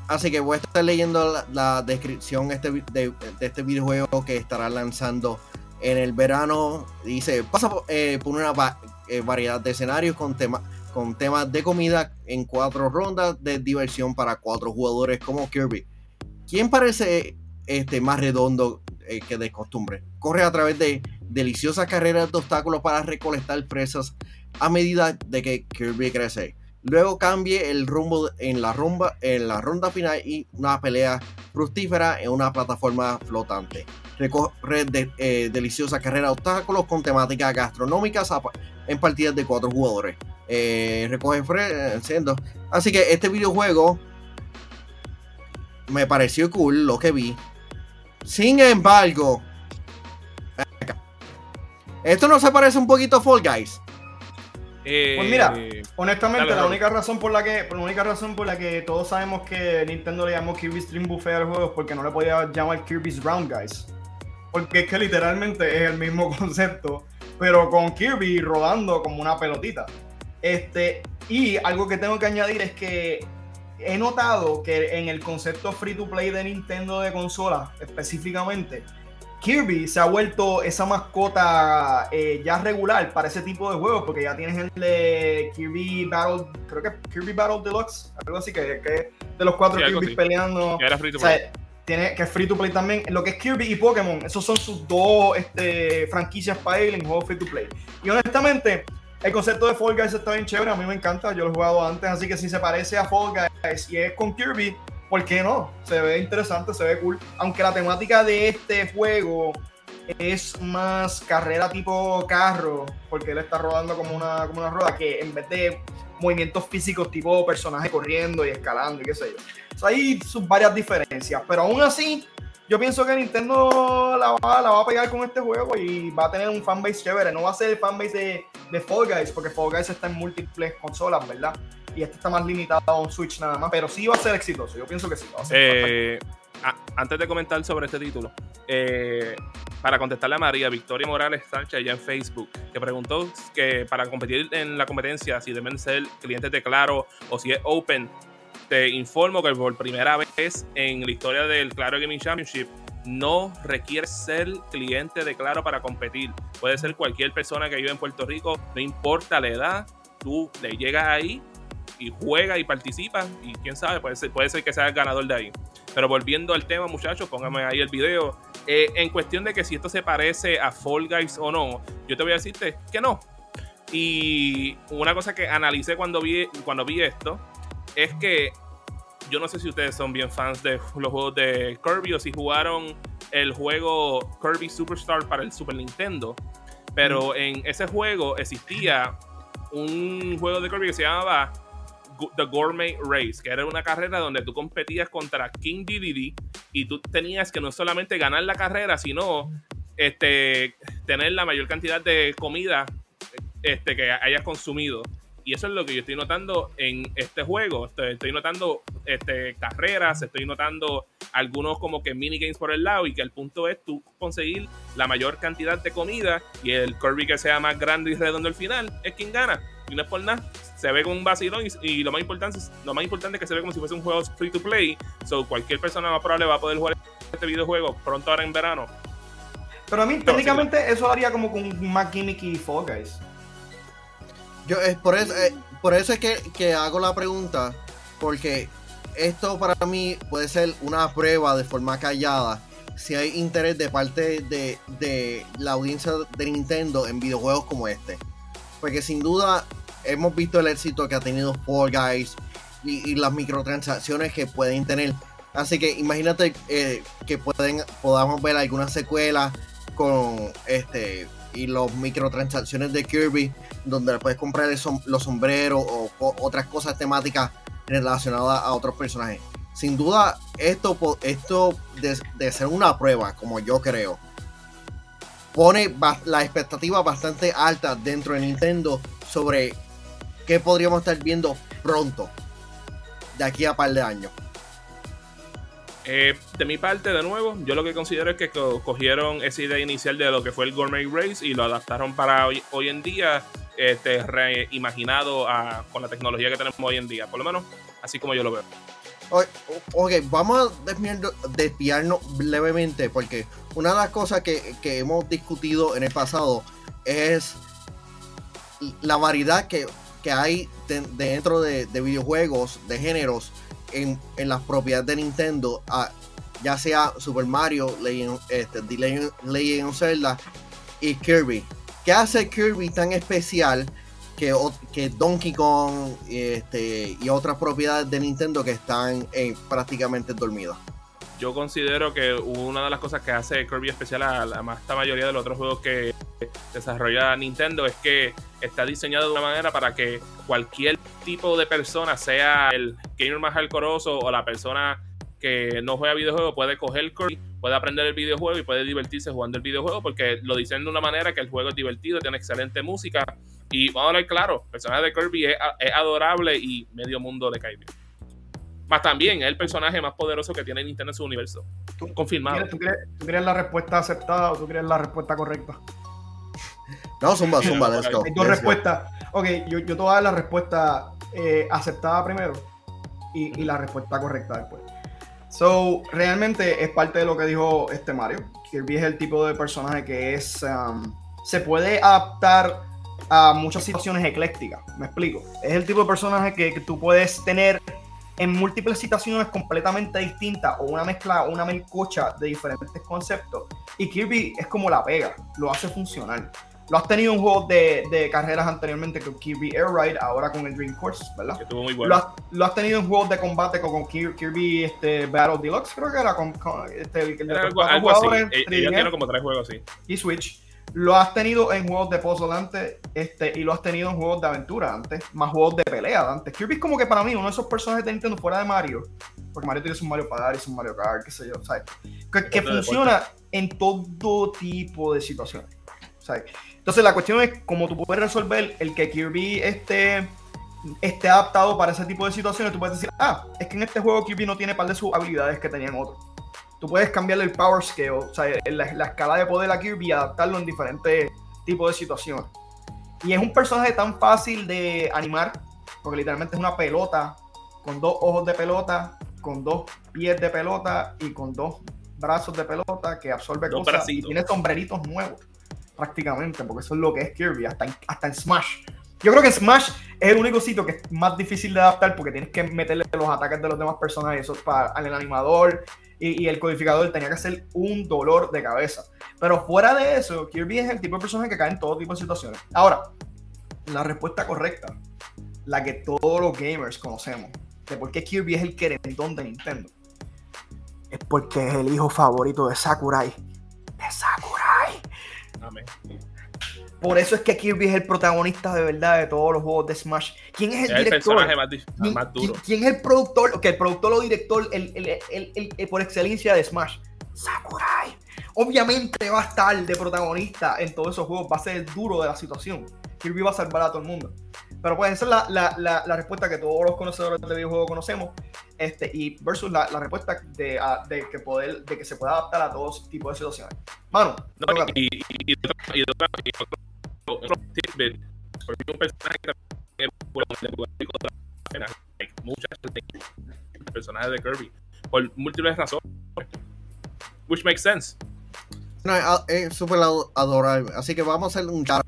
Así que voy a estar leyendo la, la descripción este de, de este videojuego que estará lanzando en el verano. Dice, pasa por, eh, por una va- eh, variedad de escenarios con, tema, con temas de comida en cuatro rondas de diversión para cuatro jugadores como Kirby. ¿Quién parece este, más redondo eh, que de costumbre? Corre a través de deliciosas carreras de obstáculos para recolectar presas a medida de que Kirby crece. Luego cambie el rumbo en la, rumba, en la ronda final y una pelea fructífera en una plataforma flotante. Recorre de, eh, deliciosa carrera de obstáculos con temáticas gastronómicas en partidas de cuatro jugadores. Eh, recoge fre- siendo. Así que este videojuego me pareció cool lo que vi. Sin embargo, esto no se parece un poquito a Fall Guys. pues mira, honestamente, la única razón por la que, por la única razón por la que todos sabemos que Nintendo le llamó Kirby's Dream Buffet al juego es porque no le podía llamar Kirby's Round Guys. Porque es que literalmente es el mismo concepto, pero con Kirby rodando como una pelotita. Este, y algo que tengo que añadir es que he notado que en el concepto free to play de Nintendo de consola específicamente, Kirby se ha vuelto esa mascota eh, ya regular para ese tipo de juegos, porque ya tienes el de Kirby Battle, creo que Kirby Battle Deluxe, algo así, que, de los cuatro Kirby peleando. Que free to play. tiene, que es free to play también. Lo que es Kirby y Pokémon, esos son sus dos este, franquicias para él en juegos free to play. Y honestamente, el concepto de Fall Guys está bien chévere, a mí me encanta, yo lo he jugado antes, así que si se parece a Fall Guys y es con Kirby, ¿por qué no? Se ve interesante, se ve cool. Aunque la temática de este juego es más carrera tipo carro, porque él está rodando como una, como una rueda, que en vez de movimientos físicos tipo personaje corriendo y escalando y qué sé yo. hay sus varias diferencias, pero aún así yo pienso que Nintendo la va, la va a pegar con este juego y va a tener un fanbase chévere. No va a ser el fanbase de, de Fall Guys, porque Fall Guys está en múltiples consolas, ¿verdad? Y este está más limitado a un Switch nada más, pero sí va a ser exitoso. Yo pienso que sí. Eh, antes de comentar sobre este título, eh, para contestarle a María Victoria Morales Sánchez allá en Facebook, que preguntó que para competir en la competencia, si deben ser clientes de Claro o si es Open, te informo que por primera vez en la historia del Claro Gaming Championship no requiere ser cliente de Claro para competir. Puede ser cualquier persona que vive en Puerto Rico, no importa la edad, tú le llegas ahí y juega y participa y quién sabe, puede ser, puede ser que sea el ganador de ahí. Pero volviendo al tema, muchachos, pónganme ahí el video. Eh, en cuestión de que si esto se parece a Fall Guys o no, yo te voy a decirte que no. Y una cosa que analicé cuando vi, cuando vi esto es que yo no sé si ustedes son bien fans de los juegos de Kirby o si jugaron el juego Kirby Superstar para el Super Nintendo. Pero en ese juego existía un juego de Kirby que se llamaba The Gourmet Race, que era una carrera donde tú competías contra King Dedede y tú tenías que no solamente ganar la carrera, sino este, tener la mayor cantidad de comida este, que hayas consumido. Y eso es lo que yo estoy notando en este juego. Estoy, notando este, carreras, estoy notando algunos como que minigames por el lado y que el punto es tú conseguir la mayor cantidad de comida y el Kirby que sea más grande y redondo al final es quien gana. Y no es por nada. Se ve con un vacilón y, lo más importante lo más importante es que se ve como si fuese un juego free to play. So cualquier persona más probable va a poder jugar este videojuego pronto ahora en verano. Pero a mí técnicamente eso haría como con más gimmick y Fall Guys. Yo, es por, eso, eh, por eso es que, hago la pregunta, porque esto para mí puede ser una prueba de forma callada si hay interés de parte de, la audiencia de Nintendo en videojuegos como este. Porque sin duda hemos visto el éxito que ha tenido Fall Guys y, las microtransacciones que pueden tener. Así que imagínate eh, que pueden, podamos ver alguna secuela con este y las microtransacciones de Kirby, donde puedes comprar los sombreros o, otras cosas temáticas relacionadas a otros personajes. Sin duda, esto, esto de, ser una prueba, como yo creo, pone la expectativa bastante alta dentro de Nintendo sobre qué podríamos estar viendo pronto, de aquí a par de años. Eh, de mi parte, de nuevo, yo lo que considero es que cogieron esa idea inicial de lo que fue el Gourmet Race y lo adaptaron para hoy en día, este, reimaginado con la tecnología que tenemos hoy en día, por lo menos así como yo lo veo. Ok, vamos a desviarnos levemente porque una de las cosas que, hemos discutido en el pasado es la variedad que, hay dentro de, de videojuegos, de géneros en, las propiedades de Nintendo, ya sea Super Mario, Legend, este, Legend, of Zelda y Kirby. ¿Qué hace Kirby tan especial que, que Donkey Kong este, y otras propiedades de Nintendo que están eh, prácticamente dormidas? Yo considero que una de las cosas que hace Kirby especial a la más mayoría de los otros juegos que desarrolla Nintendo es que está diseñado de una manera para que cualquier tipo de persona, sea el gamer más alcoroso o la persona que no juega videojuegos, puede coger Kirby, puede aprender el videojuego y puede divertirse jugando el videojuego porque lo diseñan de una manera que el juego es divertido, tiene excelente música Y vamos a hablar claro, el personaje de Kirby es, adorable y medio mundo le cae bien. Más también es el personaje más poderoso que tiene Nintendo en su universo. Confirmado. ¿tú quieres, la respuesta aceptada o tú quieres la respuesta correcta? No, zumba, zumba, let's go. Hay dos respuestas. Ok, yo, yo te voy a dar la respuesta eh, aceptada primero y, y, la respuesta correcta después. So, realmente es parte de lo que dijo este Mario. Kirby es el tipo de personaje que es. Um, se puede adaptar a muchas situaciones eclécticas. Me explico. Es el tipo de personaje que, tú puedes tener en múltiples situaciones completamente distintas o una mezcla, una melcocha de diferentes conceptos. Y Kirby es como la pega, lo hace funcionar. Lo has tenido en juegos de, de, carreras anteriormente con Kirby Air Ride, ahora con el Dream Course, ¿verdad? Que estuvo muy bueno. Lo has, lo has, tenido en juegos de combate con, Kirby este, Battle Deluxe, creo que era con, este, el, algo, algo así. Ella tiene como tres juegos así. Y Switch. Lo has tenido en juegos de puzzle antes este, y lo has tenido en juegos de aventura antes, más juegos de pelea antes. Kirby es como que para mí uno de esos personajes de Nintendo fuera de Mario, porque Mario tiene su Mario Padre y su Mario Kart, qué sé yo, ¿sabes? Que, que funciona en todo tipo de situaciones. ¿sabes? Entonces la cuestión es cómo tú puedes resolver el que Kirby esté, esté adaptado para ese tipo de situaciones. Tú puedes decir, ah, es que en este juego Kirby no tiene par de sus habilidades que tenían otros tú puedes cambiarle el power scale, o sea, la, escala de poder a Kirby y adaptarlo en diferentes tipos de situaciones. Y es un personaje tan fácil de animar, porque literalmente es una pelota con dos ojos de pelota, con dos pies de pelota y con dos brazos de pelota que absorbe cosas y tiene sombreritos nuevos prácticamente, porque eso es lo que es Kirby, hasta en, hasta en Smash. Yo creo que Smash es el único sitio que es más difícil de adaptar porque tienes que meterle los ataques de los demás personajes. Eso para el animador y, el codificador tenía que ser un dolor de cabeza. Pero fuera de eso, Kirby es el tipo de personaje que cae en todo tipo de situaciones. Ahora, la respuesta correcta, la que todos los gamers conocemos, de por qué Kirby es el querendón de Nintendo, es porque es el hijo favorito de Sakurai. De Sakurai. Amén. Por eso es que Kirby es el protagonista de verdad de todos los juegos de Smash. ¿Quién es el, director? más, duro. ¿quién, es el productor? Que el productor o director el, el, por excelencia de Smash. Sakurai. Obviamente va a estar de protagonista en todos esos juegos. Va a ser el duro de la situación. Kirby va a salvar a todo el mundo. Pero pues esa es la, la, la, respuesta que todos los conocedores de videojuegos conocemos. Este, y versus la, respuesta de, de, que poder, de que se pueda adaptar a todos tipos de situaciones. Mano. No, y, y, y, y, otro tidbit, porque un personaje que también muchas el personaje de Kirby, por múltiples razones. Which makes sense. No, es súper adorable. Así que vamos a hacer un a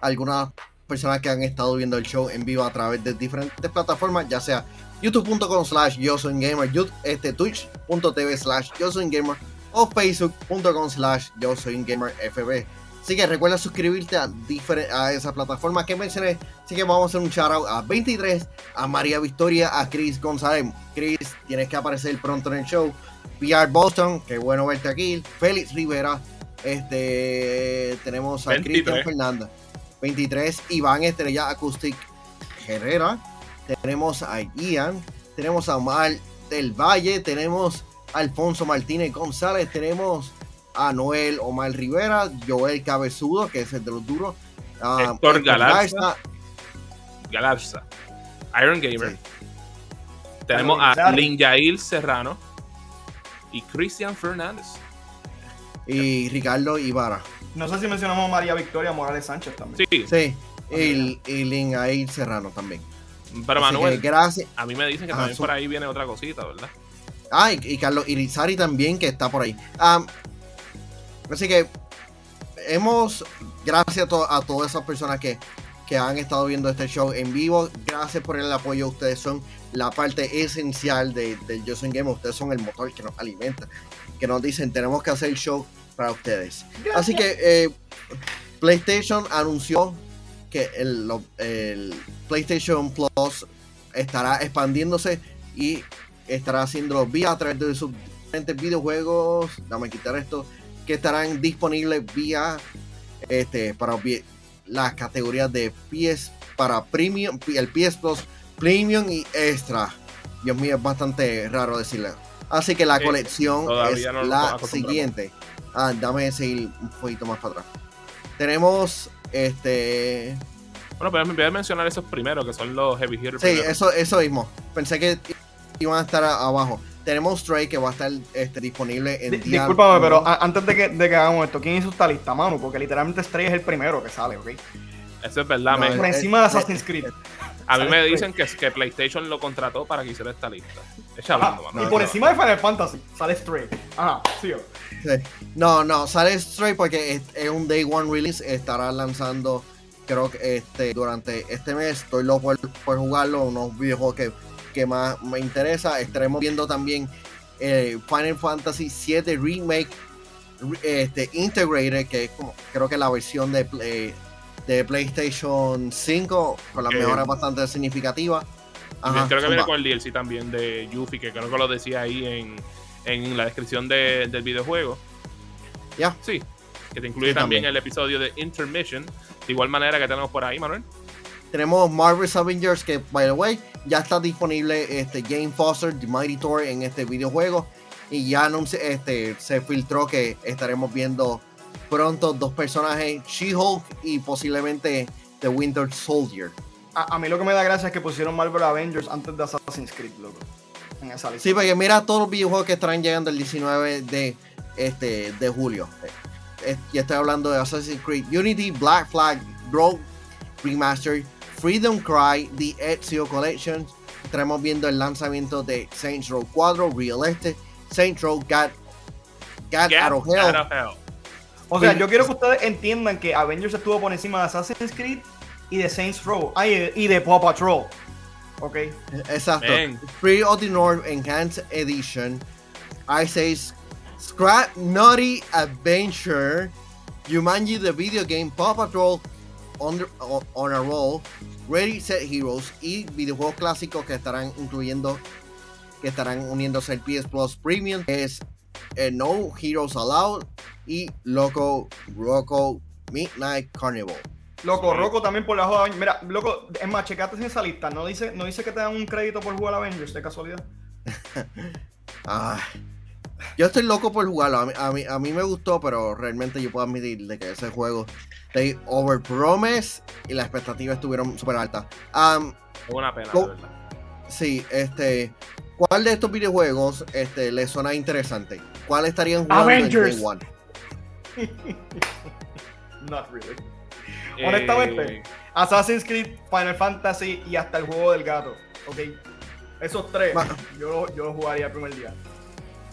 algunas personas que han estado viendo el show en vivo a través de diferentes plataformas, ya sea youtube.com slash yo soy gamer, este, twitch.tv slash yo soy gamer o facebook.com slash yo soy gamer fb. Así que recuerda suscribirte a, a esa plataforma que mencioné. Así que vamos a hacer un shout a 23, a María Victoria, a Chris González. Chris, tienes que aparecer pronto en el show. PR Boston, qué bueno verte aquí. Félix Rivera, este tenemos a Cristian Fernández. 23, Iván Estrella Acoustic Herrera. Tenemos a Ian, tenemos a Omar del Valle, tenemos a Alfonso Martínez González, tenemos a Noel Omar Rivera, Joel Cabezudo, que es el de los duros, Héctor Galarza, Galarza, Iron Gamer. Tenemos a Lin Yail Serrano y Cristian Fernández. Y Ricardo Ibarra. No sé si mencionamos a María Victoria Morales Sánchez también. Sí. Sí. Y, y Lin Yail Serrano también. Pero Manuel, gracias. a mí me dicen que también por ahí viene otra cosita, ¿verdad? Ah, y, Carlos Irizarry también, que está por ahí. Um, Así que hemos, gracias a, todas esas personas que, han estado viendo este show en vivo, gracias por el apoyo. Ustedes son la parte esencial del de Yo Game. Ustedes son el motor que nos alimenta, que nos dicen tenemos que hacer el show para ustedes. Así que eh, PlayStation anunció que el, el, PlayStation Plus estará expandiéndose y estará haciéndolo vía a través de sus diferentes videojuegos. Dame quitar esto que estarán disponibles vía este para las categorías de PS para Premium, el PS Plus Premium y Extra. Dios mío, es bastante raro decirlo. Así que la colección es la siguiente. Ah, dame seguir un poquito más para atrás. Tenemos este Bueno, pero me voy a mencionar esos primeros, que son los Heavy Hitters. Sí, eso, eso mismo. Pensé que iban a estar abajo. Tenemos Stray que va a estar este, disponible en Di- Discúlpame, pero a- antes de que, de que hagamos esto, ¿quién hizo esta lista, mano? Porque literalmente Stray es el primero que sale, ¿ok? Eso es verdad, No, men. Por eh, encima de eh, Assassin's Creed. A mí me dicen que, que PlayStation lo contrató para que hiciera esta lista. Echa hablando, mano. y por encima de Final Fantasy sale Stray. Ajá, sí. Sí. No, no, sale Stray porque es, es un Day One release. Estará lanzando, creo que este durante este mes. Estoy loco por, por jugarlo. Unos videojuegos que, que más me interesa. Estaremos viendo también eh, Final Fantasy VII Remake re- este, Integrated, que es como, creo que la versión de, Play- de PlayStation 5 con las Ok. mejoras bastante significativas. También creo que viene con el DLC también de Yuffie, que creo que lo decía ahí en, en la descripción de- del videojuego. Ya. Sí. Que te incluye Sí, también, también. el episodio de Intermission. De igual manera que tenemos por ahí, Manuel. Tenemos Marvel's Avengers que, by the way, ya está disponible este Game Foster, The Mighty Thor en este videojuego. Y ya anunci- este, se filtró que estaremos viendo pronto dos personajes, She-Hulk y posiblemente The Winter Soldier. A, a mí lo que me da gracia es que pusieron Marvel Avengers antes de Assassin's Creed, loco. En esa lista. Sí, porque mira todos los videojuegos que estarán llegando el 19 de, este, de julio. Eh, ya estoy hablando de Assassin's Creed Unity, Black Flag, Rogue Remastered, Freedom Cry, The Ezio Collection. Estaremos viendo el lanzamiento de Saints Row 4, Real Estate, Saints Row God, God Get Out of Hell. O sea, yo quiero que ustedes entiendan que Avengers estuvo por encima de Assassin's Creed y de Saints Row. Y, de Paw Patrol. Ok. Exacto. Free of the North Enhanced Edition. Ice Age Scrap Naughty Adventure. Jumanji The Video Game. Paw Patrol on, the- on- on a Roll. Ready Set Heroes. Y videojuegos clásicos que estarán incluyendo. Que estarán uniéndose al PS Plus Premium. Es eh, No Heroes Allowed. Y Loco Roco Midnight Carnival. Loco, Sí. Rocco también por la joda. Mira, loco, es más, checate en esa lista. No dice, no dice que te dan un crédito por jugar Avengers, de casualidad. Ah, yo estoy loco por jugarlo. A mí, a, mí, a mí me gustó, pero realmente yo puedo admitir de que ese juego they overpromise y las expectativas estuvieron súper altas. Es una pena, de verdad. sí, este. ¿Cuál de estos videojuegos este, les suena interesante? ¿Cuál estarían jugando Avengers. en Day One? Not really. Honestamente. Eh, Assassin's Creed, Final Fantasy y hasta el juego del gato. Ok. Esos tres, Ma- yo, yo los jugaría el primer día.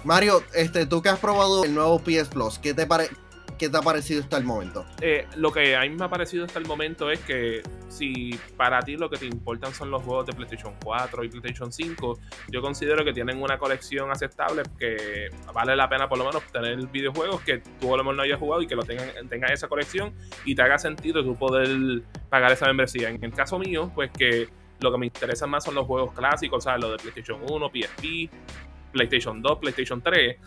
Mario, este, tú que has probado el nuevo PS Plus, ¿qué te, pare ¿qué te ha parecido hasta el momento? eh, lo que a mí me ha parecido hasta el momento es que si para ti lo que te importan son los juegos de PlayStation 4 y PlayStation 5, yo considero que tienen una colección aceptable que vale la pena por lo menos tener videojuegos que tú a lo mejor no hayas jugado y que lo tengan, tengan esa colección y te haga sentido tú poder pagar esa membresía. En el caso mío, pues que lo que me interesa más son los juegos clásicos, o sea, los de PlayStation 1, PSP, PlayStation 2, PlayStation 3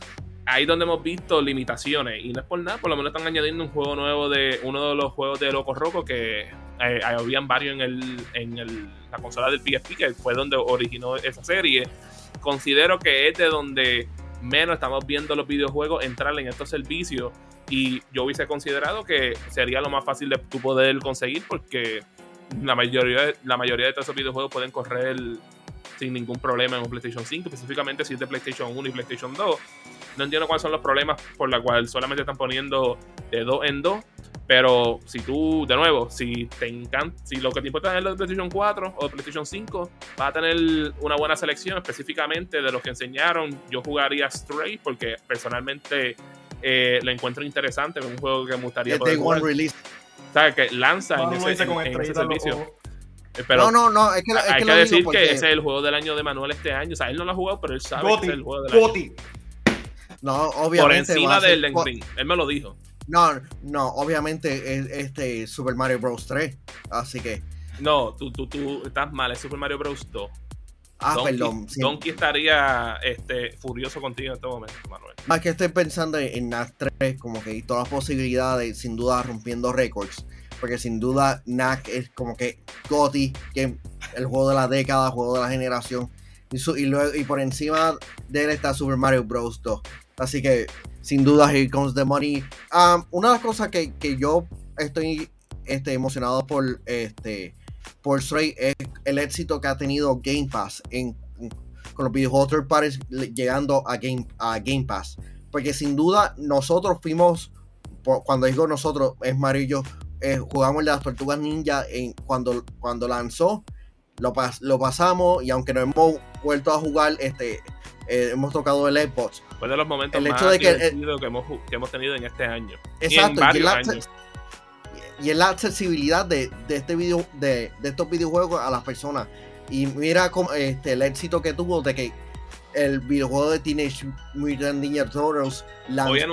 ahí donde hemos visto limitaciones. Y no es por nada, por lo menos están añadiendo un juego nuevo de uno de los juegos de Loco Roco que eh, habían varios en el en el, la consola del PSP que fue donde originó esa serie. Considero que es de donde menos estamos viendo los videojuegos entrar en estos servicios. Y yo hubiese considerado que sería lo más fácil de tú poder conseguir porque la mayoría la mayoría de todos esos videojuegos pueden correr sin ningún problema en un PlayStation 5, específicamente si es de PlayStation 1 y PlayStation 2 no entiendo cuáles son los problemas por los cuales solamente están poniendo de dos en dos. Pero si tú, de nuevo, si te encanta, si lo que te importa es el de PlayStation 4 o PlayStation 5, vas a tener una buena selección específicamente de los que enseñaron. Yo jugaría Stray porque personalmente eh, lo encuentro interesante. Es un juego que me gustaría El poder Day jugar. One Release. ¿Sabes? Que lanza Manu en ese, en- en ese servicio. Eh, Pero no, no, no, es que, es hay que que decir que porque- ese es el juego del año de Manuel este año. O sea, él no lo ha jugado, pero él sabe que Goti, ese es el juego del año. Goti. No, Por obviamente. va encima a del Elden Ring. Él me lo dijo. No, no, obviamente es este Super Mario Bros. 3. Así que. No, tú, tú, tú estás mal, es Super Mario Bros. 2. Ah, Donkey, perdón. sí. Donkey estaría este, furioso contigo en este momento, Manuel. Más que estoy pensando en, NAC 3, como que y todas las posibilidades, sin duda rompiendo récords. Porque sin duda NAC es como que GOTY, que el juego de la década, juego de la generación. Y, su- y, luego, y por encima de él está Super Mario Bros. 2. Así que sin duda Here Comes the Money. Um, una de las cosas que, que yo estoy este, emocionado por este por Stray es el éxito que ha tenido Game Pass en, con los videojuegos third parties llegando a Game, a Game Pass. Porque sin duda nosotros fuimos, cuando digo nosotros, es Mario y yo, eh, jugamos las Tortugas Ninja en, cuando, cuando lanzó, lo, lo pasamos y aunque no hemos vuelto a jugar, este, eh, hemos tocado el Xbox. Fue de los momentos más de que, que, hemos, que, hemos, tenido en este año. Exacto, y, y, en la accesibilidad de, de este video, de, de, estos videojuegos a las personas. Y mira este, el éxito que tuvo de que el videojuego de Teenage Mutant Ninja Turtles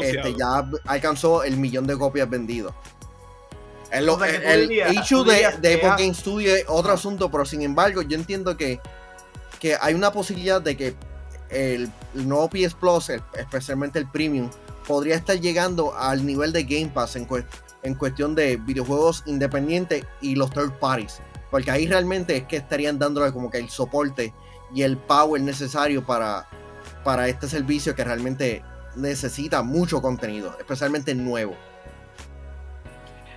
este, ya alcanzó el millón de copias vendidas. El, el, issue de, de Epic Game Studio es otro asunto, pero sin embargo, yo entiendo que, que hay una posibilidad de que el, nuevo PS Plus, especialmente el Premium, podría estar llegando al nivel de Game Pass en, en cuestión de videojuegos independientes y los third parties. Porque ahí realmente es que estarían dándole como que el soporte y el power necesario para, para este servicio que realmente necesita mucho contenido, especialmente nuevo.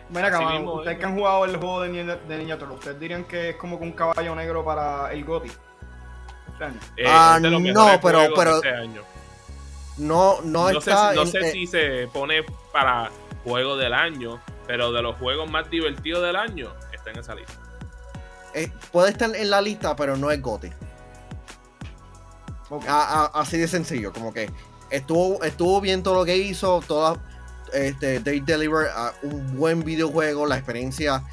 Mira, cabrón, ustedes que han jugado el juego de Ninja, de ¿ustedes dirían que es como que un caballo negro para el GOTI? Eh, ah, no, pero, pero este no, no, está. Sé, no sé si se pone para juego del año, pero de los juegos más divertidos del año está en esa lista. Eh, puede estar en la lista, pero no es GOTI. así de sencillo, como que estuvo, estuvo bien todo lo que hizo, toda, este, They Deliver un buen videojuego, la experiencia,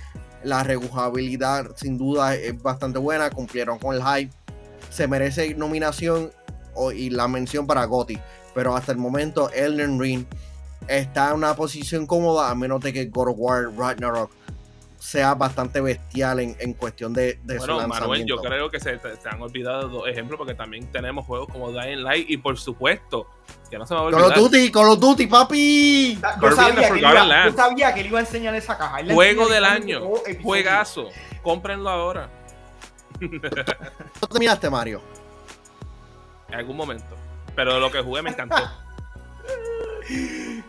la rejugabilidad sin duda es bastante buena, cumplieron con el hype, se merece nominación y la mención para Gotti, pero hasta el momento Elden Ring está en una posición cómoda a menos de que God of War Ragnarok sea bastante bestial en, en cuestión de, de bueno, su Manuel, yo creo que se, se, han olvidado dos ejemplos porque también tenemos juegos como Dying Light y por supuesto que no se me va a olvidar. Call of Duty, Call of Duty, papi. Yo sabía, que iba, yo sabía, que él iba a enseñar esa caja. Juego del año, juegazo, cómprenlo ahora. ¿No terminaste, Mario? En algún momento, pero lo que jugué me encantó.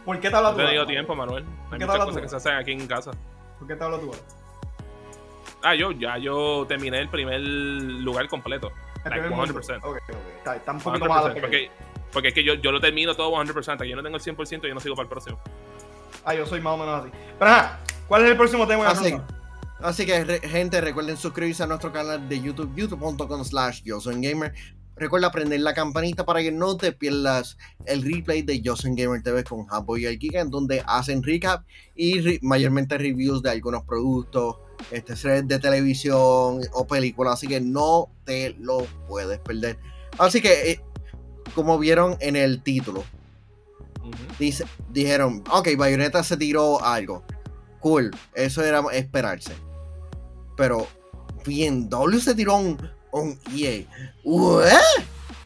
¿Por qué te hablas tú? No he tenido tiempo, Manuel. Hay muchas cosas que se hacen aquí en casa. ¿Por qué te hablas tú? Ah, yo, ya yo terminé el primer lugar completo. like 100%. Ok, ok. Está, está un poquito malo. Porque, porque es que yo, yo lo termino todo 100%. Yo no tengo el 100%, yo no sigo para el próximo. Ah, yo soy más o menos así. Pero ajá, ¿cuál es el próximo tema? Así, así que, gente, recuerden suscribirse a nuestro canal de YouTube, youtube.com slash yo soy gamer. Recuerda prender la campanita para que no te pierdas el replay de Josen Gamer TV con Hambo y el Giga, en donde hacen recap y mayormente reviews de algunos productos, este, series de televisión o películas. Así que no te lo puedes perder. Así que, eh, como vieron en el título, dice, dijeron: Ok, Bayonetta se tiró algo. Cool, eso era esperarse. Pero, bien, W se tiró un un EA.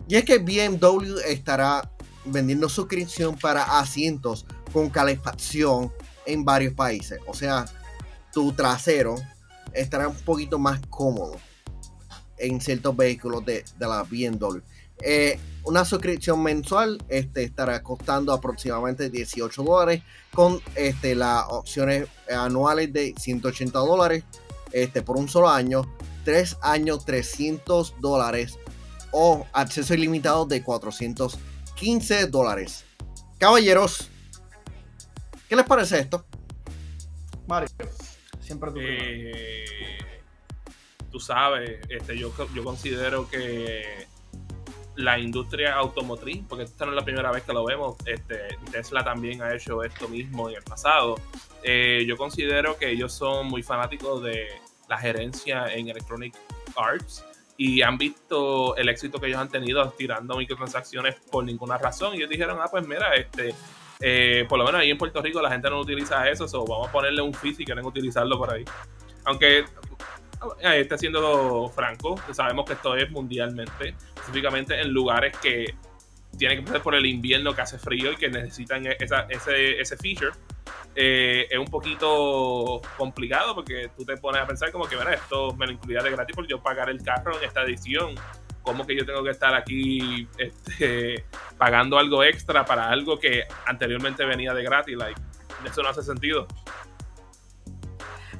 Y es que BMW estará vendiendo suscripción para asientos con calefacción en varios países. O sea, tu trasero estará un poquito más cómodo en ciertos vehículos de, la BMW. Eh, una suscripción mensual este, estará costando aproximadamente 18 dólares con este, las opciones anuales de 180 dólares este, por un solo año 3 años 300 dólares o acceso ilimitado de 415 dólares. Caballeros, ¿qué les parece esto? Mario, siempre tú. Eh, tú sabes, este, yo, yo considero que la industria automotriz, porque esta no es la primera vez que lo vemos, este, Tesla también ha hecho esto mismo en el pasado. Eh, yo considero que ellos son muy fanáticos de la gerencia en Electronic Arts y han visto el éxito que ellos han tenido tirando microtransacciones por ninguna razón. Y ellos dijeron, ah, pues mira, este, eh, por lo menos ahí en Puerto Rico la gente no utiliza eso, o vamos a ponerle un fee si quieren utilizarlo por ahí. Aunque eh, está siendo franco, sabemos que esto es mundialmente, específicamente en lugares que tienen que ser por el invierno que hace frío y que necesitan esa, ese, ese feature. Eh, es un poquito complicado porque tú te pones a pensar como que, mira, esto me lo incluía de gratis por yo pagar el carro en esta edición. ¿Cómo que yo tengo que estar aquí este, pagando algo extra para algo que anteriormente venía de gratis? Like, eso no hace sentido.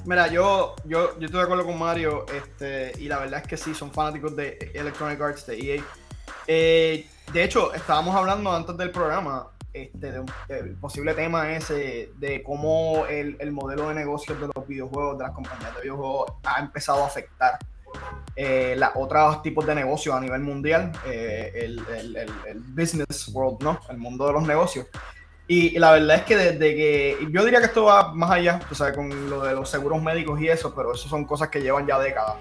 Mira, yo, yo, yo estoy de acuerdo con Mario, este, y la verdad es que sí, son fanáticos de Electronic Arts, de EA. Eh, de hecho, estábamos hablando antes del programa este, de un, el posible tema ese de cómo el, el, modelo de negocios de los videojuegos, de las compañías de videojuegos, ha empezado a afectar eh, otros tipos de negocios a nivel mundial, eh, el, business world, ¿no? El mundo de los negocios. Y, la verdad es que desde que. Yo diría que esto va más allá, tú sabes, con lo de los seguros médicos y eso, pero eso son cosas que llevan ya décadas.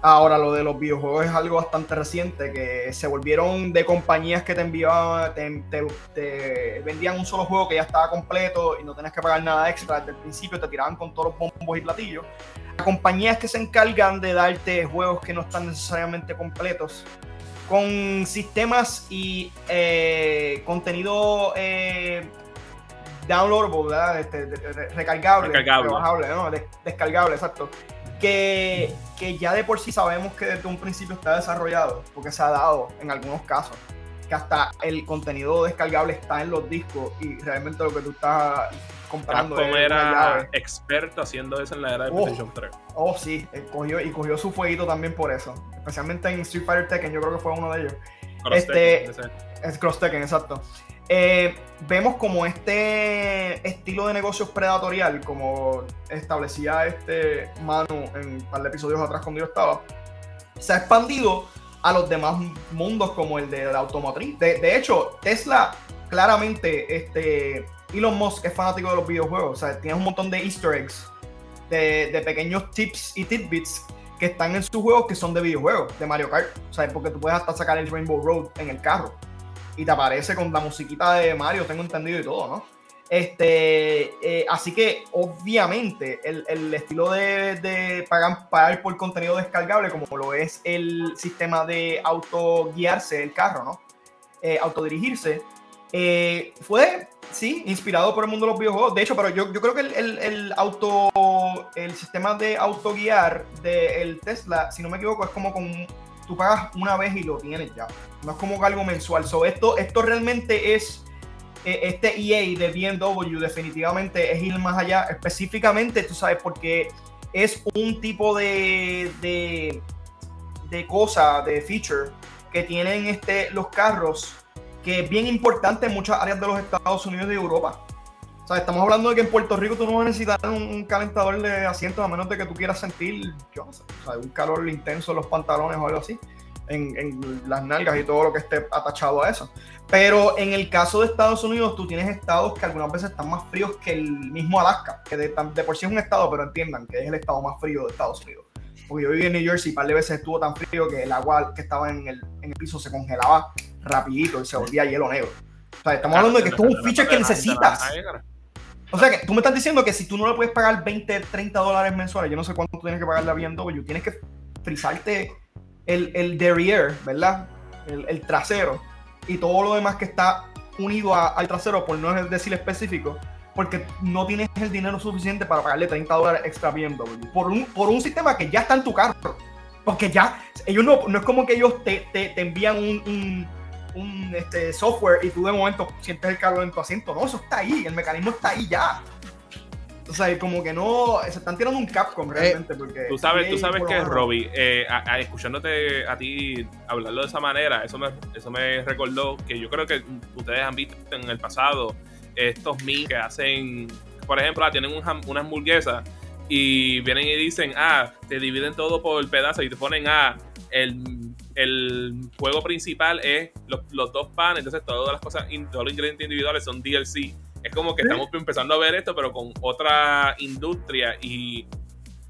Ahora, lo de los videojuegos es algo bastante reciente, que se volvieron de compañías que te enviaban, te, te, te, vendían un solo juego que ya estaba completo y no tenías que pagar nada extra desde el principio, te tiraban con todos los bombos y platillos. A compañías que se encargan de darte juegos que no están necesariamente completos, con sistemas y eh, contenido eh, downloadable, ¿verdad? Este, recargable, descargable, exacto que, que, ya de por sí sabemos que desde un principio está desarrollado, porque se ha dado en algunos casos, que hasta el contenido descargable está en los discos y realmente lo que tú estás comprando como era experto haciendo eso en la era de oh, PlayStation 3. Oh, sí, cogió, y cogió su fueguito también por eso, especialmente en Street Fighter Tekken, yo creo que fue uno de ellos. Cross este, Tekken, es Cross Tekken, exacto. Eh, vemos como este estilo de negocios predatorial, como establecía este Manu en un par de episodios atrás cuando yo estaba, se ha expandido a los demás mundos como el de la automotriz. De, de hecho, Tesla, claramente, este, Elon Musk es fanático de los videojuegos. O sea, tiene un montón de easter eggs, de, de pequeños tips y tidbits que están en sus juegos que son de videojuegos, de Mario Kart. O sea, porque tú puedes hasta sacar el Rainbow Road en el carro y te aparece con la musiquita de Mario, tengo entendido y todo, ¿no? Este, eh, así que obviamente el, el estilo de, de pagar, pagar, por contenido descargable, como lo es el sistema de auto guiarse el carro, ¿no? Eh, autodirigirse, eh, fue, sí, inspirado por el mundo de los videojuegos. De hecho, pero yo, yo creo que el, el, el, auto, el sistema de autoguiar del Tesla, si no me equivoco, es como con tú pagas una vez y lo tienes ya. No es como algo mensual. So, esto, esto realmente es, eh, este EA de BMW definitivamente es ir más allá. Específicamente, tú sabes, porque es un tipo de, de, de cosa, de feature que tienen este, los carros que es bien importante en muchas áreas de los Estados Unidos y Europa. O sea, estamos hablando de que en Puerto Rico tú no vas a necesitar un, un calentador de asientos a menos de que tú quieras sentir, yo no sé, o sea, un calor intenso en los pantalones o algo así, en, en, las nalgas y todo lo que esté atachado a eso. Pero en el caso de Estados Unidos, tú tienes estados que algunas veces están más fríos que el mismo Alaska, que de, de por sí es un estado, pero entiendan que es el estado más frío de Estados Unidos. Porque yo viví en New Jersey y un par de veces estuvo tan frío que el agua que estaba en el, en el piso se congelaba rapidito y se volvía hielo negro. O sea, estamos hablando de que esto es un feature que necesitas. O sea, que tú me estás diciendo que si tú no le puedes pagar 20, 30 dólares mensuales, yo no sé cuánto tienes que pagarle a BMW, tienes que frizarte el, el derrière, ¿verdad? El, el, trasero y todo lo demás que está unido al trasero, por no decir específico, porque no tienes el dinero suficiente para pagarle 30 dólares extra a BMW por un, por un sistema que ya está en tu carro. Porque ya, ellos no, no es como que ellos te, te, te envían un un este, software y tú de momento sientes el calor en tu asiento. No, eso está ahí, el mecanismo está ahí ya. O sea, como que no, se están tirando un Capcom realmente. Porque tú sabes, tú sabes que, Robbie, eh, a, a, escuchándote a ti hablarlo de esa manera, eso me, eso me recordó que yo creo que ustedes han visto en el pasado estos memes que hacen, por ejemplo, ah, tienen un, una hamburguesa y vienen y dicen, ah, te dividen todo por pedazo y te ponen, ah, el el juego principal es los, los, dos panes, entonces todas las cosas, todos los ingredientes individuales son DLC. Es como que ¿Sí? estamos empezando a ver esto, pero con otra industria. Y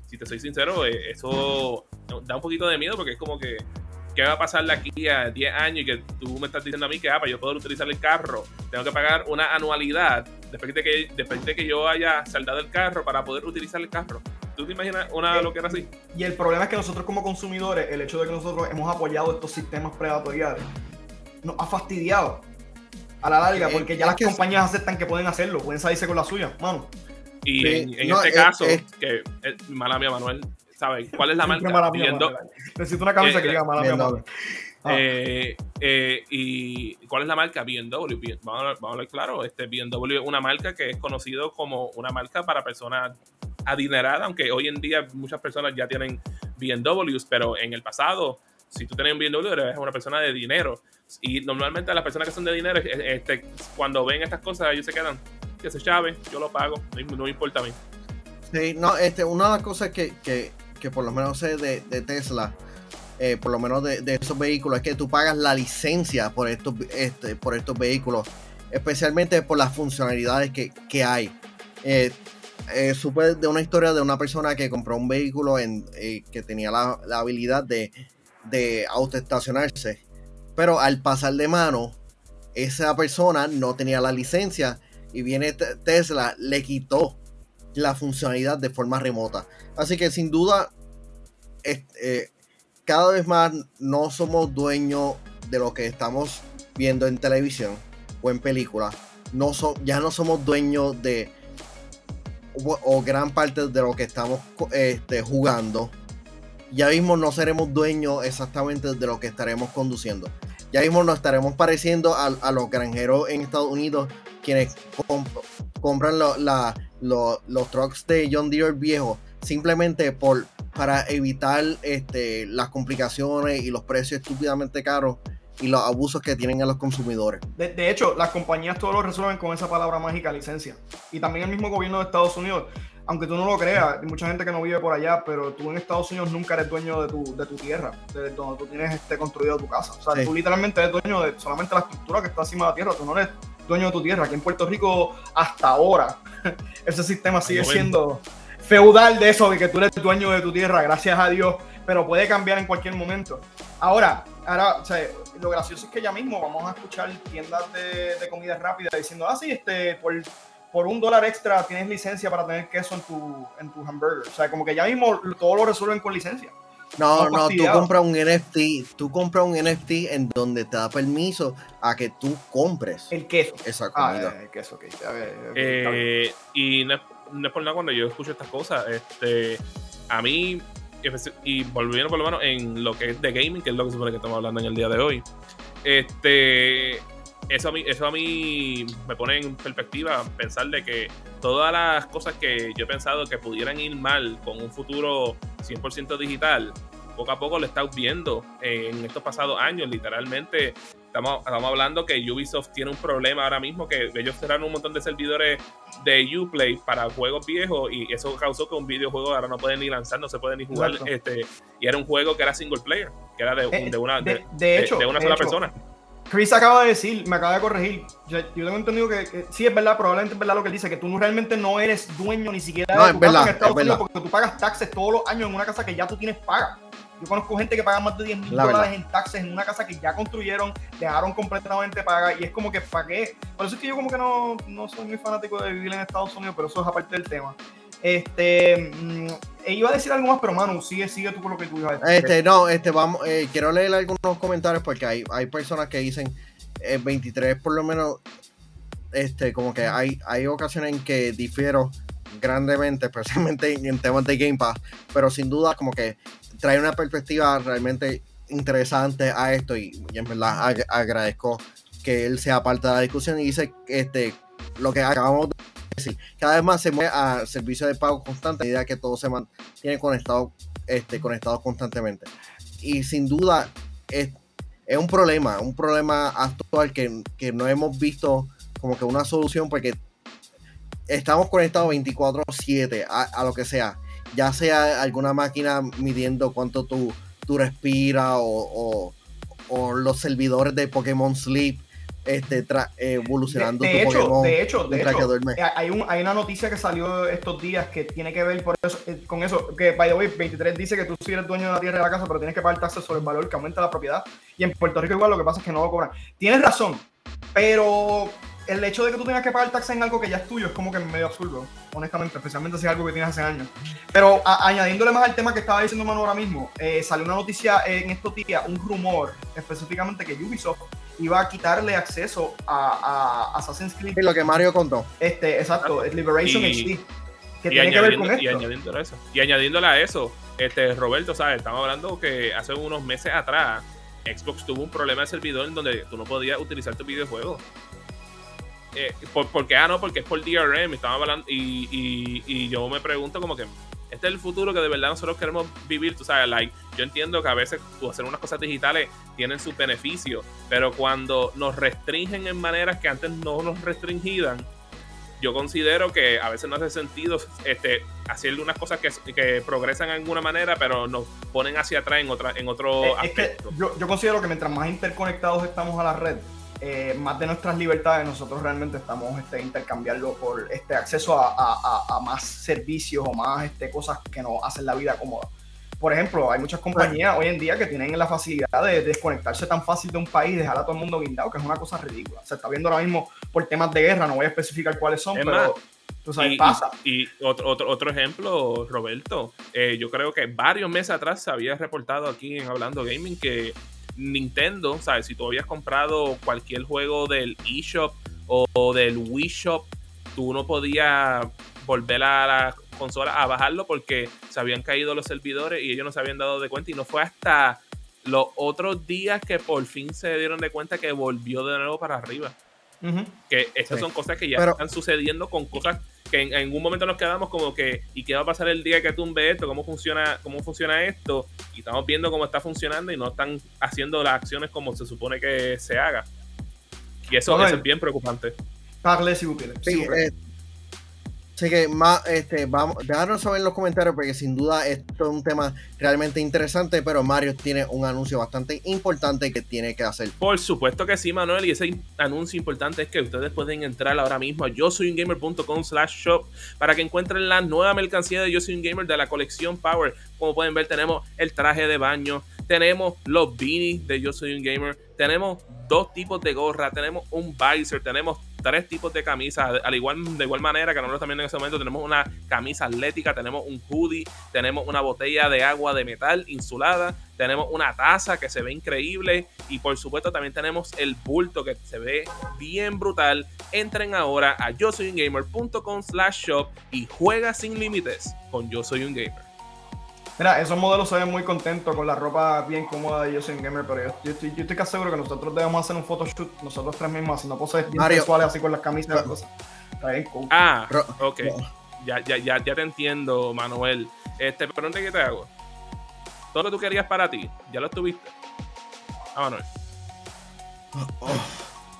si te soy sincero, eh, eso da un poquito de miedo porque es como que, ¿qué va a pasar de aquí a 10 años? Y que tú me estás diciendo a mí que, ah, para yo poder utilizar el carro, tengo que pagar una anualidad después de que, después de que yo haya saldado el carro para poder utilizar el carro. ¿Tú te imaginas una eh, lo que era así? Y el problema es que nosotros como consumidores, el hecho de que nosotros hemos apoyado estos sistemas predatoriales, nos ha fastidiado a la larga, porque ya las compañías aceptan que pueden hacerlo, pueden salirse con la suya, mano. Y sí, en, en no, este es, caso, es, que es, mala mía, Manuel, ¿sabes? ¿Cuál es la marca? Mala mía, Viendo, Necesito una camisa eh, que diga mala mía, Manuel. Ah. Eh, eh, y cuál es la marca BMW vamos a, vamos a hablar claro este BMW es una marca que es conocido como una marca para personas adinerada, aunque hoy en día muchas personas ya tienen BMWs, pero en el pasado, si tú tenías un BMW, eres una persona de dinero. Y normalmente las personas que son de dinero, este, cuando ven estas cosas, ellos se quedan, que se chave, yo lo pago, no, me importa a mí. Sí, no, este, una de las cosas que, que, que por lo menos sé de, de Tesla, eh, por lo menos de, de, esos vehículos, es que tú pagas la licencia por estos, este, por estos vehículos, especialmente por las funcionalidades que, que hay. Eh, eh, supe de una historia de una persona que compró un vehículo en, eh, que tenía la, la, habilidad de, de autoestacionarse, pero al pasar de mano, esa persona no tenía la licencia y viene Tesla, le quitó la funcionalidad de forma remota. Así que sin duda, eh, cada vez más no somos dueños de lo que estamos viendo en televisión o en películas. No so, ya no somos dueños de o, gran parte de lo que estamos este, jugando. Ya mismo no seremos dueños exactamente de lo que estaremos conduciendo. Ya mismo nos estaremos pareciendo a, a los granjeros en Estados Unidos quienes comp compran los trucks de John Deere viejos simplemente por para evitar este, las complicaciones y los precios estúpidamente caros y los abusos que tienen a los consumidores. De, de, hecho, las compañías todo lo resuelven con esa palabra mágica, licencia. Y también el mismo gobierno de Estados Unidos, aunque tú no lo creas, hay mucha gente que no vive por allá, pero tú en Estados Unidos nunca eres dueño de tu, de tu tierra, de donde tú tienes este, construido tu casa. O sea, sí. tú literalmente eres dueño de solamente la estructura que está encima de la tierra, tú no eres dueño de tu tierra. Aquí en Puerto Rico, hasta ahora, ese sistema sigue siendo feudal de eso, de que tú eres dueño de tu tierra, gracias a Dios, pero puede cambiar en cualquier momento. Ahora, ahora o sea, lo gracioso es que ya mismo vamos a escuchar tiendas de, de comida rápida diciendo, ah, sí, este, por, por un dólar extra tienes licencia para tener queso en tu, en tu hamburger. O sea, como que ya mismo todo lo resuelven con licencia. No, no, tú compras un NFT, tú compras un NFT en donde te da permiso a que tú compres el queso. Esa comida. Ah, el queso, ok. A ver, eh, y no, no, es por nada cuando yo escucho estas cosas, este, a mí, y volviendo por lo menos en lo que es de gaming, que es lo que supone que estamos hablando en el día de hoy, este, eso a mí, eso a mí me pone en perspectiva pensar de que todas las cosas que yo he pensado que pudieran ir mal con un futuro 100% digital, poco a poco lo estamos viendo en estos pasados años. Literalmente, estamos, estamos hablando que Ubisoft tiene un problema ahora mismo, que ellos cerraron un montón de servidores de Uplay para juegos viejos y eso causó que un videojuego ahora no puede ni lanzar, no se puede ni jugar. Este, y era un juego que era single player, que era de, Eh, de una, de- de, de hecho, de una de sola hecho. persona. Chris acaba de decir, me acaba de corregir. Yo, yo tengo entendido que, que sí es verdad, probablemente es verdad lo que él dice, que tú no, realmente no eres dueño ni siquiera No, de es tu casa verdad, en Estados es Unidos verdad. porque tú pagas taxes todos los años en una casa que ya tú tienes paga. Yo conozco gente que paga más de 10 mil La dólares en taxes en una casa que ya construyeron, dejaron completamente paga y es como que ¿para qué? Por eso es que yo como que no, no soy muy fanático de vivir en Estados Unidos, pero eso es aparte del tema. Este, mm, eh, iba a decir algo más, pero Manu, sigue, sigue tú con lo que tú ibas a decir. Este, no, este, vamos, eh, quiero leer algunos comentarios porque hay, hay personas que dicen eh, 23 por lo menos, este, como que hay, hay ocasiones en que difiero grandemente, especialmente en, en temas de Game Pass, pero sin duda como que trae una perspectiva realmente interesante a esto y, en verdad ag- agradezco que él sea parte de la discusión y dice este lo que acabamos de decir, cada vez más se mueve a servicio de pago constante a medida que todo se mantiene conectado, este, conectados constantemente. Y sin duda es, es un problema, un problema actual que, que no hemos visto como que una solución porque estamos conectados 24/7 a, a lo que sea, ya sea alguna máquina midiendo cuánto tú, tú respiras o, o, o los servidores de Pokémon Sleep este, eh, evolucionando de, tu de hecho, Pokémon de hecho, de que hecho, eh, hay, un, hay una noticia que salió estos días que tiene que ver por eso, eh, con eso, que by the way, 23 dice que tú sí eres dueño de la tierra de la casa, pero tienes que pagar taxes sobre el valor que aumenta la propiedad. Y en Puerto Rico igual lo que pasa es que no lo cobran. Tienes razón, pero el hecho de que tú tengas que pagar taxes en algo que ya es tuyo es como que medio absurdo, honestamente, especialmente si es algo que tienes hace años. Pero a- añadiéndole más al tema que estaba diciendo Manu ahora mismo, eh, salió una noticia en estos días, un rumor específicamente que Ubisoft iba a quitarle acceso a, a Assassin's Creed Y lo que Mario contó. este, exacto, es Liberation Y- HD. Que y tiene que ver con añadiendo, y esto. añadiéndole a eso. Y añadiéndole a eso, este, Roberto, ¿sabes? Estamos hablando que hace unos meses atrás Xbox tuvo un problema de servidor en donde tú no podías utilizar tu videojuego. Eh, porque, ah, no, porque es por DRM, estamos hablando, y, y, y, yo me pregunto como que, este es el futuro que de verdad nosotros queremos vivir, tú sabes, like, yo entiendo que a veces tú hacer unas cosas digitales tienen sus beneficios, pero cuando nos restringen en maneras que antes no nos restringían, yo considero que a veces no hace sentido este, hacerle unas cosas que, que progresan en alguna manera, pero nos ponen hacia atrás en, otra, en otro aspecto. yo, yo, considero que mientras más interconectados estamos a la red, eh, más de nuestras libertades nosotros realmente estamos este, intercambiando por este acceso a, a, a, más servicios o más este, cosas que nos hacen la vida cómoda. Por ejemplo, hay muchas compañías hoy en día que tienen la facilidad de desconectarse tan fácil de un país y dejar a todo el mundo guindado, que es una cosa ridícula. Se está viendo ahora mismo por temas de guerra, no voy a especificar cuáles son, pero tú sabes, y, pasa. Y, otro, otro, otro ejemplo, Roberto, eh, yo creo que varios meses atrás se había reportado aquí en Hablando Gaming que Nintendo, ¿sabes? Si tú habías comprado cualquier juego del eShop o, del Wii Shop, tú no podías volver a la consola a bajarlo porque se habían caído los servidores y ellos no se habían dado de cuenta. Y no fue hasta los otros días que por fin se dieron de cuenta que volvió de nuevo para arriba. Que estas son cosas que ya están sucediendo con cosas que en, algún momento nos quedamos como que, ¿y qué va a pasar el día que tumbe esto? ¿Cómo funciona, cómo funciona esto? Y estamos viendo cómo está funcionando y no están haciendo las acciones como se supone que se haga. Y eso, es bien preocupante. Parle, Sí, Así que más, este, vamos, dejarnos saber en los comentarios porque sin duda esto es un tema realmente interesante, pero Mario tiene un anuncio bastante importante que tiene que hacer. Por supuesto que sí, Manuel, y ese anuncio importante es que ustedes pueden entrar ahora mismo a yo soy un slash shop para que encuentren la nueva mercancía de Yo soy un gamer de la colección Power. Como pueden ver, tenemos el traje de baño, tenemos los beanies de Yo soy un gamer, tenemos dos tipos de gorra, tenemos un visor, tenemos tres tipos de camisas, al igual, de igual manera que nosotros también en ese momento tenemos una camisa atlética, tenemos un hoodie, tenemos una botella de agua de metal insulada, tenemos una taza que se ve increíble y por supuesto también tenemos el bulto que se ve bien brutal. Entren ahora a yo soy un gamer.com slash shop y juega sin límites con Yo Soy un Gamer. Mira, esos modelos se ven muy contentos con la ropa bien cómoda de Yo Soy Gamer, pero yo, estoy, yo estoy casi seguro que nosotros debemos hacer un photoshoot, nosotros tres mismos, haciendo poses bien sexuales así con las camisas y cosas. Está bien cool. Ah, ok. Ya, ya, ya, ya te entiendo, Manuel. Este, pero ¿qué te hago? Todo lo que tú querías para ti, ya lo tuviste. Ah, Manuel.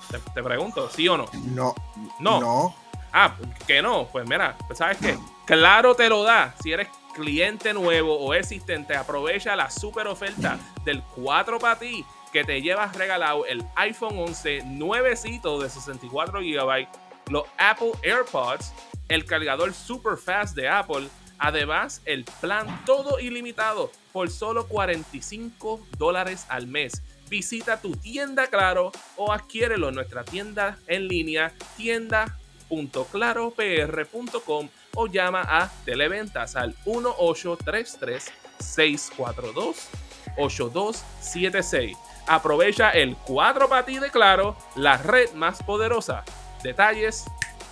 Te, te, pregunto, ¿sí o no? No. No. No. Ah, que no. Pues mira, pues ¿sabes qué? Claro te lo da si eres cliente nuevo o existente, aprovecha la super oferta del 4 para ti que te llevas regalado el iPhone 11 nuevecito de 64 GB, los Apple AirPods, el cargador super fast de Apple, además el plan todo ilimitado por solo 45 dólares al mes. Visita tu tienda Claro o adquiérelo en nuestra tienda en línea tienda.claropr.com o llama a Televentas al 1833-642-8276. Aprovecha el 4 para ti de Claro, la red más poderosa. Detalles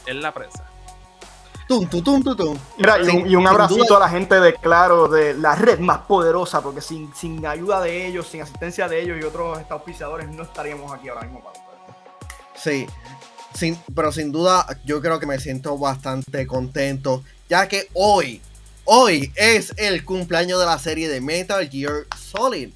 en la prensa. Tum, tum, tum, tum, Mira, y, un, abracito a la gente de Claro, de la red más poderosa, porque sin, sin ayuda de ellos, sin asistencia de ellos y otros auspiciadores, no estaríamos aquí ahora mismo para Sí, pero sin duda yo creo que me siento bastante contento, ya que hoy, hoy es el cumpleaños de la serie de Metal Gear Solid.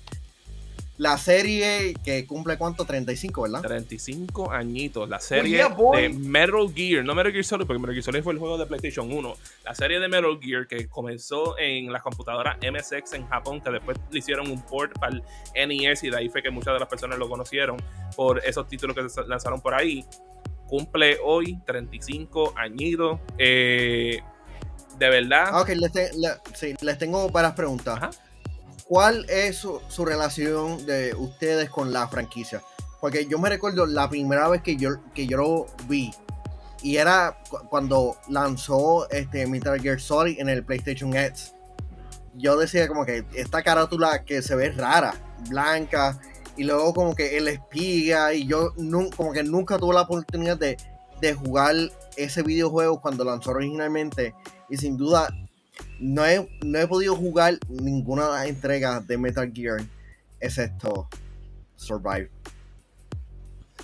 La serie que cumple cuánto, 35, ¿verdad? 35 añitos. La serie de Metal Gear, no Metal Gear Solid, porque Metal Gear Solid fue el juego de PlayStation 1. La serie de Metal Gear que comenzó en la computadora MSX en Japón, que después le hicieron un port para el NES y de ahí fue que muchas de las personas lo conocieron por esos títulos que se lanzaron por ahí cumple hoy 35 añitos. Eh, de verdad. Ok, les, tengo varias preguntas. ¿Cuál es su, relación de ustedes con la franquicia? Porque yo me recuerdo la primera vez que yo, que yo lo vi. Y era cuando lanzó este Metal Gear Solid en el PlayStation X. Yo decía como que esta carátula que se ve rara, blanca, y luego como que el espía y yo como que nunca tuve la oportunidad de, jugar ese videojuego cuando lanzó originalmente y sin duda no he, no he podido jugar ninguna de las entregas de Metal Gear excepto Survive.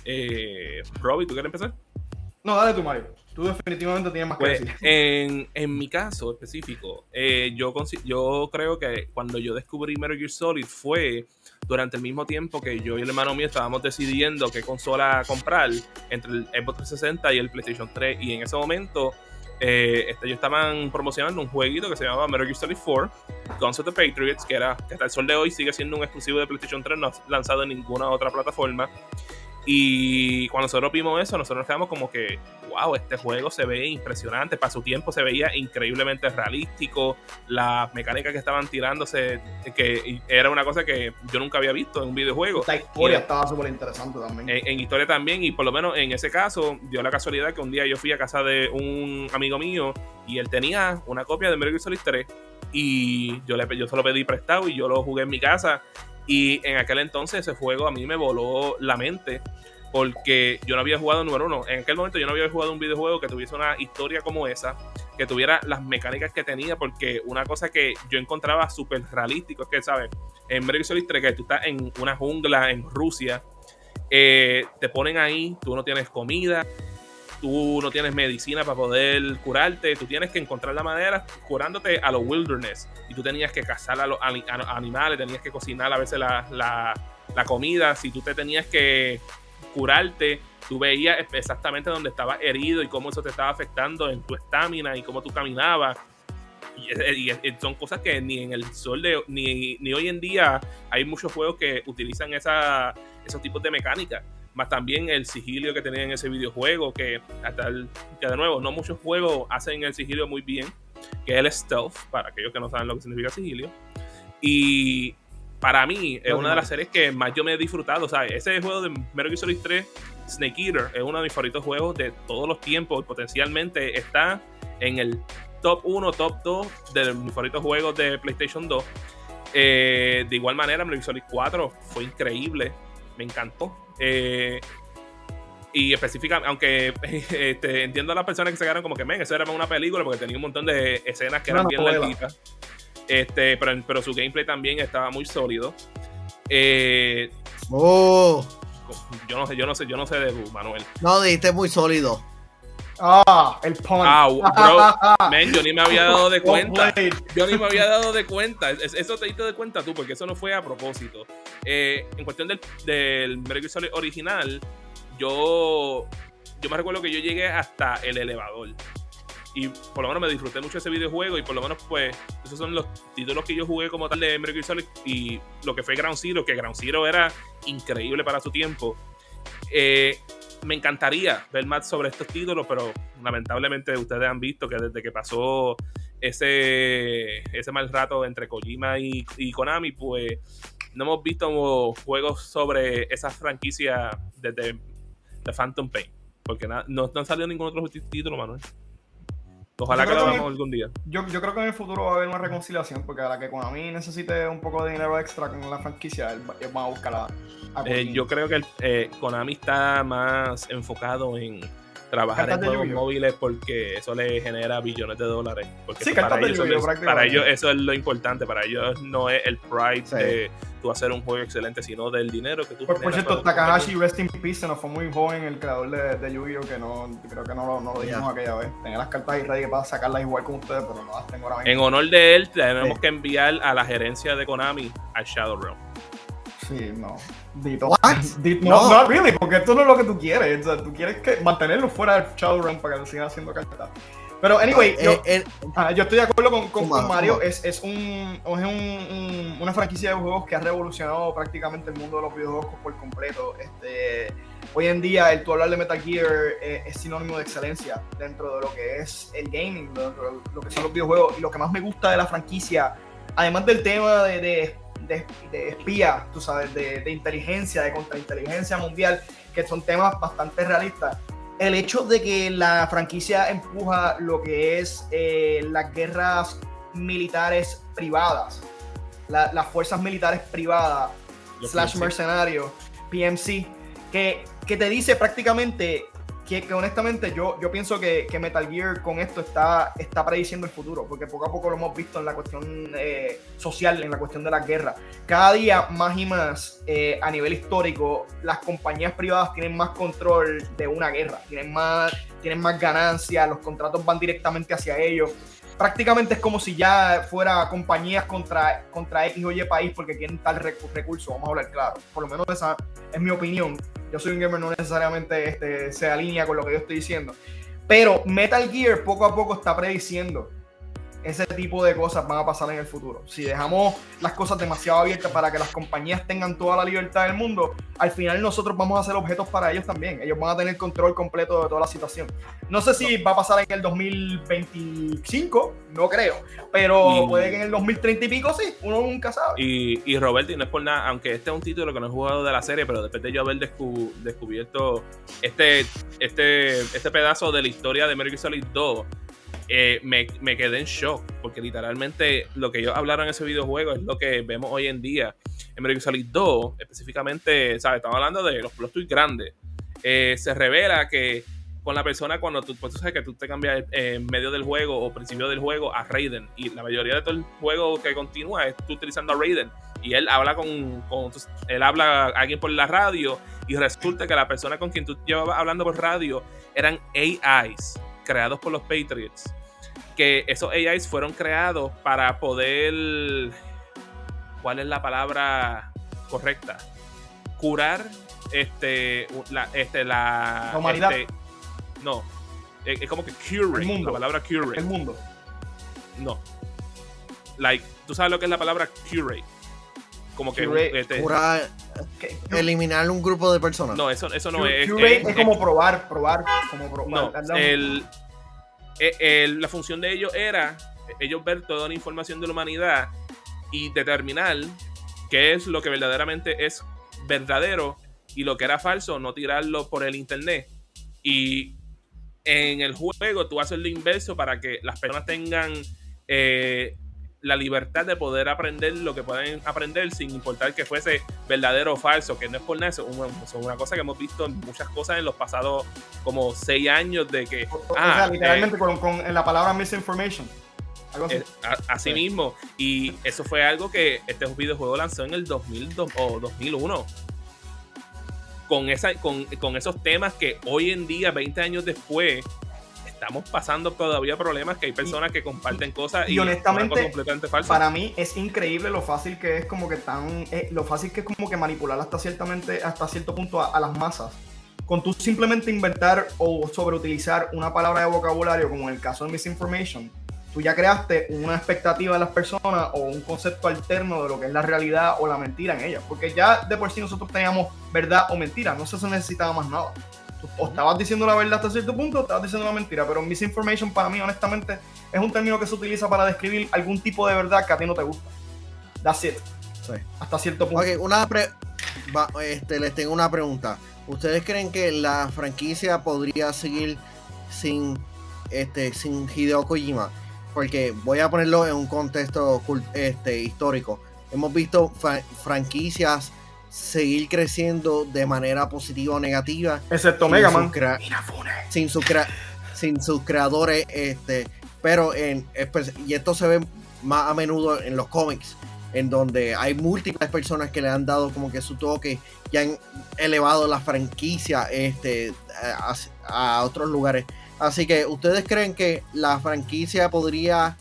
Eh, Robbie, ¿tú quieres empezar? No, dale tú, Mario. Tú definitivamente tienes más Pues, que decir. en, en mi caso específico, eh, yo, consi- yo creo que cuando yo descubrí Metal Gear Solid fue durante el mismo tiempo que yo y el hermano mío estábamos decidiendo qué consola comprar entre el Xbox 360 y el PlayStation 3. Y en ese momento, eh, este, ellos estaban promocionando un jueguito que se llamaba Metal Gear Solid 4, Guns of the Patriots, que era que hasta el sol de hoy sigue siendo un exclusivo de PlayStation 3, no lanzado en ninguna otra plataforma. Y cuando nosotros vimos eso, nosotros nos quedamos como que, wow, este juego se ve impresionante. Para su tiempo se veía increíblemente realístico. Las mecánicas que estaban tirándose, que era una cosa que yo nunca había visto en un videojuego. La historia estaba súper interesante también. En, en historia también, y por lo menos en ese caso, dio la casualidad que un día yo fui a casa de un amigo mío y él tenía una copia de Metal Gear Solid 3 y yo, le, yo se lo pedí prestado y yo lo jugué en mi casa. Y en aquel entonces ese juego a mí me voló la mente porque yo no había jugado número uno. En aquel momento yo no había jugado un videojuego que tuviese una historia como esa, que tuviera las mecánicas que tenía, porque una cosa que yo encontraba súper realístico es que, ¿sabes? En Metal Solid 3, que tú estás en una jungla en Rusia, eh, te ponen ahí, tú no tienes comida, tú no tienes medicina para poder curarte, tú tienes que encontrar la manera curándote a los wilderness. Y tú tenías que cazar a los animales, tenías que cocinar a veces la, la- comida, si tú te tenías que curarte, tú veías exactamente dónde estabas herido y cómo eso te estaba afectando en tu estamina y cómo tú caminabas. Y, son cosas que ni en el sol de ni, ni hoy en día hay muchos juegos que utilizan esos tipos de mecánicas más también el sigilio que tenía en ese videojuego, que hasta el, que de nuevo, no muchos juegos hacen el sigilio muy bien, que es el stealth, para aquellos que no saben lo que significa sigilio. Y para mí es No, una de no. las series que más yo me he disfrutado, ¿sabes? Ese juego de Metal Gear Solid 3, Snake Eater, es uno de mis favoritos juegos de todos los tiempos, potencialmente está en el top 1, top 2 de mis favoritos juegos de PlayStation 2. Eh, de igual manera, Metal Gear Solid 4 fue increíble, me encantó. Eh, y específicamente, aunque este, entiendo a las personas que se quedaron como que, men, eso era una película porque tenía un montón de escenas que eran bien larguitas. Este, pero, pero su gameplay también estaba muy sólido. Eh, Oh, yo no sé, yo no sé, yo no sé de Manuel. no, dijiste muy sólido. Ah, el pun. Ah, bro, yo ni me había dado de cuenta. Yo ni me había dado de cuenta. Es- Eso te diste de cuenta tú, porque eso no fue a propósito. Eh, en cuestión del, del Gear Solid original, yo, yo me recuerdo que yo llegué hasta el elevador. Y por lo menos me disfruté mucho ese videojuego. Y por lo menos, pues, esos son los títulos que yo jugué como tal de Gear Solid. Y lo que fue Ground Zero, que Ground Zero era increíble para su tiempo. Eh, me encantaría ver más sobre estos títulos, pero lamentablemente ustedes han visto que desde que pasó ese, ese mal rato entre Kojima y, Konami, pues no hemos visto juegos sobre esa franquicia desde The Phantom Pain. Porque no, no han salido ningún otro tí- título, Manuel. Ojalá que lo hagamos algún día. Yo, yo creo que en el futuro va a haber una reconciliación, porque a la que Konami necesite un poco de dinero extra con la franquicia, él va- ellos van a buscar a, a Eh, yo creo que el, eh, Konami está más enfocado en trabajar en de juegos móviles porque eso le genera billones de dólares. Porque Sí, para, de ellos, es- prácticamente. para ellos eso es lo importante. Para ellos no es el pride Sí. de tú hacer un juego excelente, sino del dinero que tú Por, por generas cierto, Takahashi, Rest in Peace, se nos fue muy joven el creador de, de Yu-Gi-Oh! que no, creo que no, lo- no lo dijimos aquella vez. Tenía las cartas ahí ready para sacarlas igual con ustedes, pero no las tengo ahora mismo. En honor de él, tenemos Sí. que enviar a la gerencia de Konami al Shadowrealm. Sí, no. Dito. No, No. no, really, porque esto no es lo que tú quieres. O sea, tú quieres que mantenerlo fuera del Shadowrun para que sigan haciendo cartas. Pero, anyway, Eh, yo, eh, ah, yo estoy de acuerdo con, con- con Mario. Es, es, un, es un- un- una franquicia de juegos que ha revolucionado prácticamente el mundo de los videojuegos por completo. Este, hoy en día, el tú hablar de Metal Gear eh, es sinónimo de excelencia dentro de lo que es el gaming, dentro de lo que son los videojuegos. Y lo que más me gusta de la franquicia, además del tema de, de, de- de espía, tú sabes, de, de inteligencia, de contrainteligencia mundial, que son temas bastante realistas. El hecho de que la franquicia empuja lo que es eh, las guerras militares privadas, la- las fuerzas militares privadas, Los slash PMC. mercenario, PMC, que, que te dice prácticamente que, honestamente yo, yo pienso que, Metal Gear con esto está, está prediciendo el futuro, porque poco a poco lo hemos visto en la cuestión eh, social, en la cuestión de la guerra. Cada día más y más eh, a nivel histórico, las compañías privadas tienen más control de una guerra, tienen más, tienen más ganancias, los contratos van directamente hacia ellos. Prácticamente es como si ya fuera compañías contra, contra X o Y país porque quieren tal recurso, vamos a hablar claro. Por lo menos esa es mi opinión yo soy un gamer, no necesariamente este, se alinea con lo que yo estoy diciendo. Pero Metal Gear poco a poco está prediciendo ese tipo de cosas van a pasar en el futuro. Si dejamos las cosas demasiado abiertas para que las compañías tengan toda la libertad del mundo, al final nosotros vamos a ser objetos para ellos también. Ellos van a tener control completo de toda la situación. No sé si va a pasar en el 2025, no creo, pero puede que en el 2030 y pico sí, uno nunca sabe. Y, y Roberto, y no es por nada, aunque este es un título que no he jugado de la serie, pero después de yo haber descubierto este, este, este pedazo de la historia de Metal Solid 2, eh, me, quedé en shock, porque literalmente lo que ellos hablaron en ese videojuego es lo que vemos hoy en día. En Metal Gear Solid 2, específicamente, ¿sabes? Estamos hablando de los plot twists grandes. Eh, se revela que con la persona cuando tú, pues tú sabes que tú te cambias en medio del juego o principio del juego a Raiden y la mayoría de todo el juego que continúa es tú utilizando a Raiden y él habla con, él habla alguien por la radio y resulta que la persona con quien tú llevabas hablando por radio eran AIs creados por los Patriots que esos AIs fueron creados para poder. ¿Cuál es la palabra correcta? Curar este la este la, humanidad. Este, no. Es, como que cure. La palabra cure. El mundo. No. Like, tú sabes lo que es la palabra cure. Como que este, curar, eliminar un grupo de personas. No, eso, eso no es. Cure es, como probar, probar, como probar. No, el, eh, la función de ellos era ellos ver toda la información de la humanidad y determinar qué es lo que verdaderamente es verdadero y lo que era falso, no tirarlo por el internet. Y en el juego tú haces lo inverso para que las personas tengan eh, la libertad de poder aprender lo que pueden aprender sin importar que fuese verdadero o falso, que no es por nada, es una, cosa que hemos visto en muchas cosas en los pasados como seis años de que... O, sea, ah, literalmente eh, con, la palabra misinformation. así. mismo. Y eso fue algo que este videojuego lanzó en el 2002 o 2001. Con, esa, con, con esos temas que hoy en día, 20 años después, estamos pasando todavía problemas que hay personas que comparten cosas y, honestamente completamente falsas. Para mí es increíble lo fácil que es como que tan eh, lo fácil que es como que manipular hasta ciertamente hasta cierto punto a, las masas. Con tú simplemente inventar o sobreutilizar una palabra de vocabulario como en el caso de misinformation, tú ya creaste una expectativa de las personas o un concepto alterno de lo que es la realidad o la mentira en ellas. Porque ya de por sí nosotros teníamos verdad o mentira, no se necesitaba más nada o estabas diciendo la verdad hasta cierto punto o estabas diciendo la mentira. Pero misinformation para mí, honestamente, es un término que se utiliza para describir algún tipo de verdad que a ti no te gusta. That's it. Sí. Hasta cierto punto. Ok, una este, les tengo una pregunta. ¿Ustedes creen que la franquicia podría seguir sin, este, sin Hideo Kojima? Porque voy a ponerlo en un contexto este, histórico. Hemos visto franquicias seguir creciendo de manera positiva o negativa. Excepto Mega Man. Sin, sin sus creadores, este, pero en y esto se ve más a menudo en los cómics, en donde hay múltiples personas que le han dado como que su toque y han elevado la franquicia este, a, otros lugares. Así que, ¿ustedes creen que la franquicia podría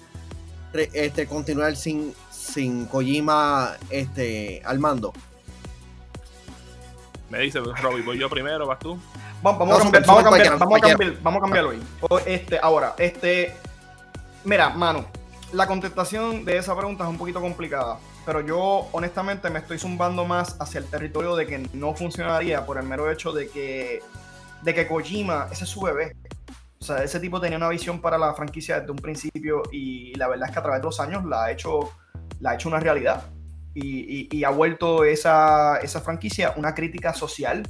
este, continuar sin, sin Kojima este, al mando? Me dice Robbie, voy yo primero, vas tú. Vamos, a, cambiar, vamos, a, cambiar, vamos, a, cambiar, vamos a cambiarlo ahí. Este, ahora, este. Mira, mano, la contestación de esa pregunta es un poquito complicada. Pero yo, honestamente, me estoy zumbando más hacia el territorio de que no funcionaría por el mero hecho de que, de que Kojima, ese es su bebé. O sea, ese tipo tenía una visión para la franquicia desde un principio y la verdad es que a través de los años la ha hecho, la ha hecho una realidad y, ha vuelto esa, franquicia una crítica social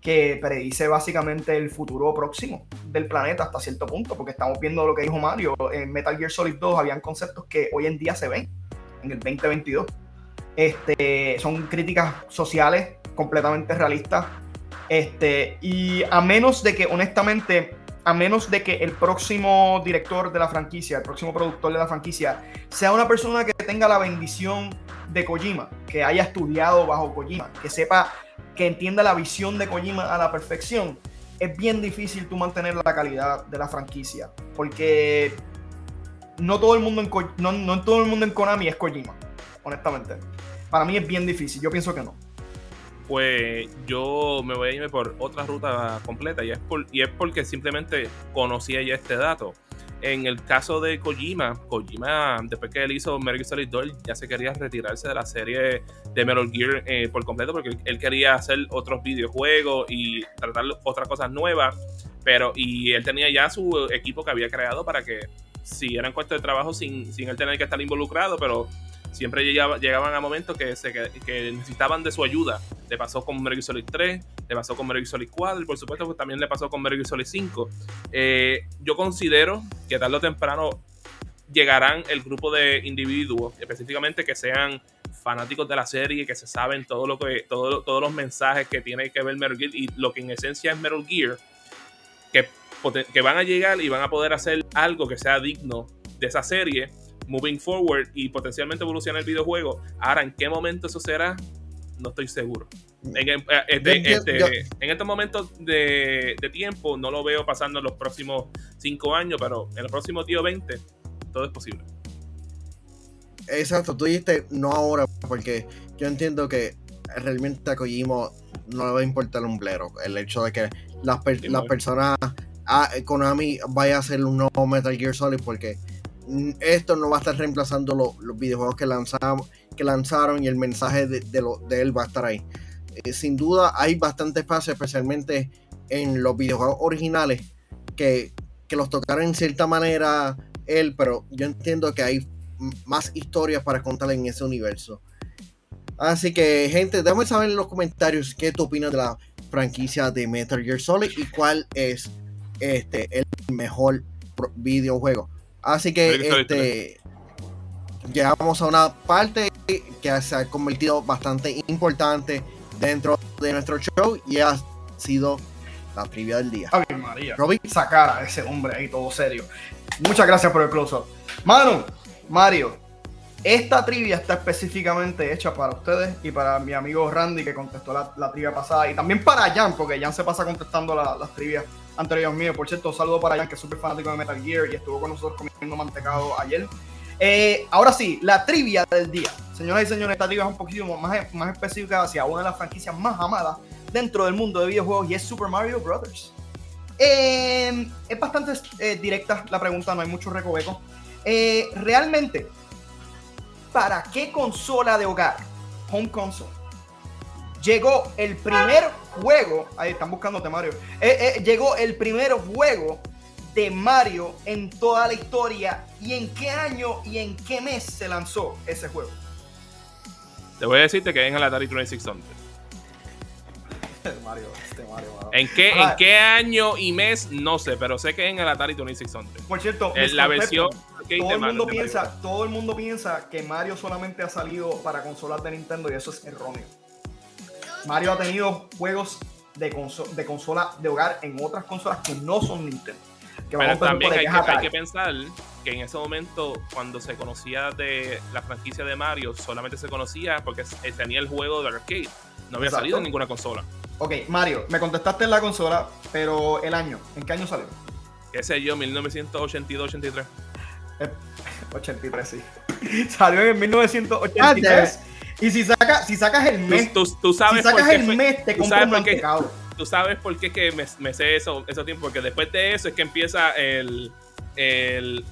que predice básicamente el futuro próximo del planeta hasta cierto punto, porque estamos viendo lo que dijo Mario, en Metal Gear Solid 2 habían conceptos que hoy en día se ven en el 2022. Este, son críticas sociales completamente realistas Este, y a menos de que, honestamente, a menos de que el próximo director de la franquicia, el próximo productor de la franquicia, sea una persona que tenga la bendición de Kojima, que haya estudiado bajo Kojima, que sepa, que entienda la visión de Kojima a la perfección, es bien difícil tú mantener la calidad de la franquicia, porque no todo el mundo en, no, no todo el mundo en Konami es Kojima, honestamente. Para mí es bien difícil, yo pienso que no pues yo me voy a irme por otra ruta completa y es, y es porque simplemente conocía ya este dato. En el caso de Kojima, Kojima, después que él hizo Metal Gear Solid 2, ya se quería retirarse de la serie de Metal Gear eh, por completo porque él quería hacer otros videojuegos y tratar otras cosas nuevas. Pero, y él tenía ya su equipo que había creado para que siguieran cuesta de trabajo sin, sin él tener que estar involucrado, pero siempre llegaban a momentos que, se, que, necesitaban de su ayuda. Le pasó con Metal Solid 3, le pasó con Metal Solid 4 y por supuesto pues, también le pasó con Metal Solid 5. Eh, yo considero que tarde o temprano llegarán el grupo de individuos, específicamente que sean fanáticos de la serie, que se saben todo lo que, todo, todos los mensajes que tiene que ver Metal Gear y lo que en esencia es Metal Gear, que, que van a llegar y van a poder hacer algo que sea digno de esa serie moving forward y potencialmente evolucionar el videojuego. Ahora, ¿en qué momento eso será? No estoy seguro. En, eh, este, este, en estos momentos de, tiempo no lo veo pasando en los próximos 5 años, pero en los próximos 10 o 20 todo es posible. Exacto, tú dijiste no ahora, porque yo entiendo que realmente a Kojima no le va a importar un blero. El hecho de que las, personas, a Konami vaya a hacer un nuevo Metal Gear Solid, porque esto no va a estar reemplazando los videojuegos que, lanzamos, que lanzaron y el mensaje de, lo, de él va a estar ahí. Eh, sin duda hay bastante espacio, especialmente en los videojuegos originales, que, que los tocaron en cierta manera él, pero yo entiendo que hay más historias para contar en ese universo. Así que, gente, déjame saber en los comentarios qué tú opinas de la franquicia de Metal Gear Solid y cuál es este el mejor videojuego. Así que este, llegamos a una parte que se ha convertido bastante importante dentro de nuestro show y ha sido la trivia del día. Ay, María. Sacar a ese hombre ahí todo serio. Muchas gracias por el close-up. Manu, Mario, esta trivia está específicamente hecha para ustedes y para mi amigo Randy que contestó la, trivia pasada y también para Jan, porque Jan se pasa contestando las trivias anteriores míos. Por cierto, saludo para Jan, que es súper fanático de Metal Gear y estuvo con nosotros comiendo mantecado ayer. Eh, ahora sí, la trivia del día. Señoras y señores, esta trivia es un poquito más, más específica hacia una de las franquicias más amadas dentro del mundo de videojuegos y es Super Mario Brothers. Eh, es bastante eh, directa la pregunta, no hay mucho recoveco. realmente, ¿para qué consola de hogar? Home console llegó el primer juego, ahí están buscándote Mario, eh, eh, llegó el primer juego de Mario en toda la historia y en qué año y en qué mes se lanzó ese juego. Te voy a decirte que es en el Atari 2600. Mario, este Mario, ¿En qué, ¿En qué año y mes? No sé, pero sé que es en el Atari 2600. Por cierto, en la versión todo el, mundo piensa, todo el mundo piensa que Mario solamente ha salido para consolas de Nintendo y eso es erróneo. Mario ha tenido juegos de, de consola de hogar en otras consolas que no son Nintendo. Pero también hay que, pensar que en ese momento, cuando se conocía de la franquicia de Mario, solamente se conocía porque tenía el juego de arcade. No había salido en ninguna consola. Ok, Mario, me contestaste en la consola, pero el año, ¿en qué año salió? Ese yo, 1982-83. 83, sí. salió en 1983. Y si, saca, si sacas el mes, tú, sabes si sacas el mes, te compras un Tú sabes por qué que me, sé eso, eso tiempo, porque después de eso es que empieza el, el,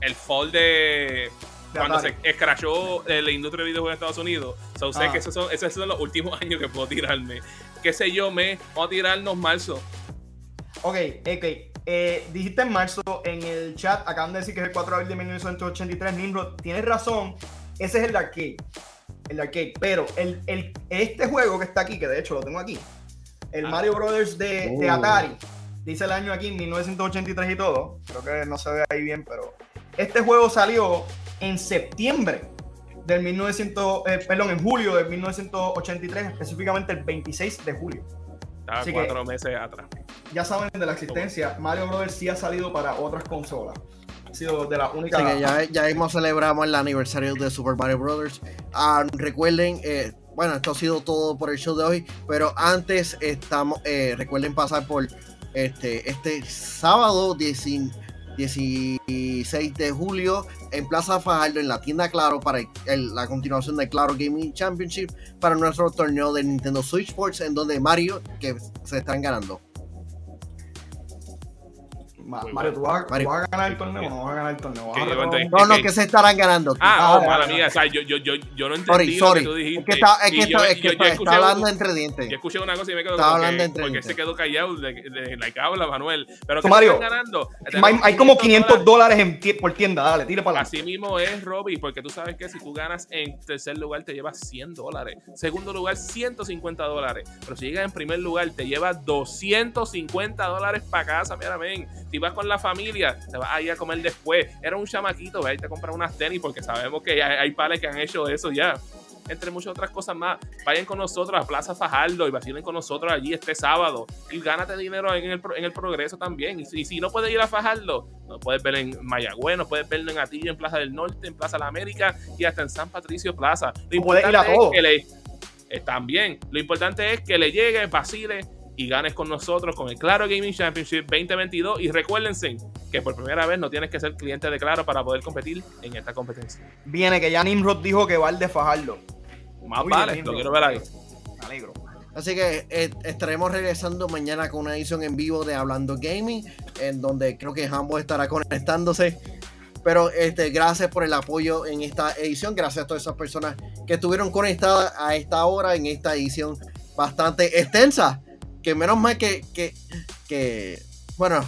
el fall de, cuando se escrachó la industria de videojuegos en Estados Unidos. So, sé ah. que esos son, esos son los últimos años que puedo tirarme. Qué sé yo, me vamos a tirarnos marzo. Ok, ok. Eh, dijiste en marzo en el chat, acaban de decir que es el 4 de abril de 1983. Nimrod, tienes razón. Ese es el de arcade el arcade. Pero el, el, este juego que está aquí, que de hecho lo tengo aquí, el ah. Mario Brothers de, de, oh. Atari, dice el año aquí, 1983 y todo. Creo que no se ve ahí bien, pero este juego salió en septiembre del 1900, eh, perdón, en julio de 1983, específicamente el 26 de julio. Estaba Así cuatro que- meses atrás. Ya saben de la existencia, Mario Brothers sí ha salido para otras consolas. Ha sido de las únicas. Así que ya, ya mismo celebramos el aniversario de Super Mario Bros. Ah, recuerden, eh, bueno, esto ha sido todo por el show de hoy, pero antes estamos, eh, recuerden pasar por este, este sábado 10 16 de julio en Plaza Fajardo, en la tienda Claro, para el- el- la continuación del Claro Gaming Championship para nuestro torneo de Nintendo Switch Sports, en donde Mario, que se están ganando. Ma- Muy Mario, ¿tú vas, tú Mario. vas a ganar el torneo o no vas a ganar el torneo? ¿Vas Que a yo retomar un- entendí. No, no, que se estarán ganando. Ah, Ah, oh, mala mía, o sea, yo, yo, yo, yo no entendí sorry, lo sorry. que tú dijiste. Es que está, es que yo- está, es yo- que está, está hablando entre dientes. Yo escuché una cosa y me quedo Estaba como hablando que, entre porque dientes. se quedó callado de, de, la que habla Manuel. Pero que Mario, están ganando. Hay, hay como 500 dólares en tie- por tienda, dale, tire para adelante. Así mismo es, Robbie, porque tú sabes que si tú ganas en tercer lugar te llevas 100 dólares. Segundo lugar, 150 dólares. Pero si llegas en primer lugar, te llevas 250 dólares para casa, mira, ven. Si vas con la familia, te vas a ir a comer después. Era un chamaquito, ve ahí te comprar unas tenis porque sabemos que hay, hay que han hecho eso ya. Entre muchas otras cosas más, vayan con nosotros a Plaza Fajardo y vacilen con nosotros allí este sábado y gánate dinero en el, en el progreso también. Y si, y si no puedes ir a Fajardo, no puedes ver en Mayagüez, no puedes verlo en Atillo, en Plaza del Norte, en Plaza de la América y hasta en San Patricio Plaza. Lo puedes ir a importante es que le, eh, también, lo importante es que le llegue, vacile y ganes con nosotros con el Claro Gaming Championship 2022 y recuérdense que por primera vez no tienes que ser cliente de Claro para poder competir en esta competencia. Viene que ya Nimrod dijo que va al de Fajardo. Más vale, lo quiero ver ahí. Me alegro. Así que eh, estaremos regresando mañana con una edición en vivo de Hablando Gaming, en donde creo que Hambo estará conectándose. Pero este, gracias por el apoyo en esta edición. Gracias a todas esas personas que estuvieron conectadas a esta hora en esta edición bastante extensa. Que menos mal que, que, bueno,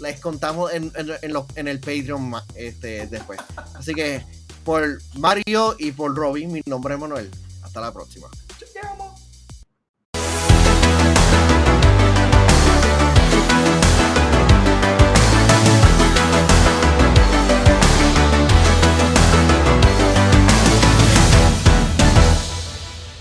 les contamos en, en, en los- en el Patreon este, después. Así que por Mario y por Robin, mi nombre es Manuel. Hasta la próxima.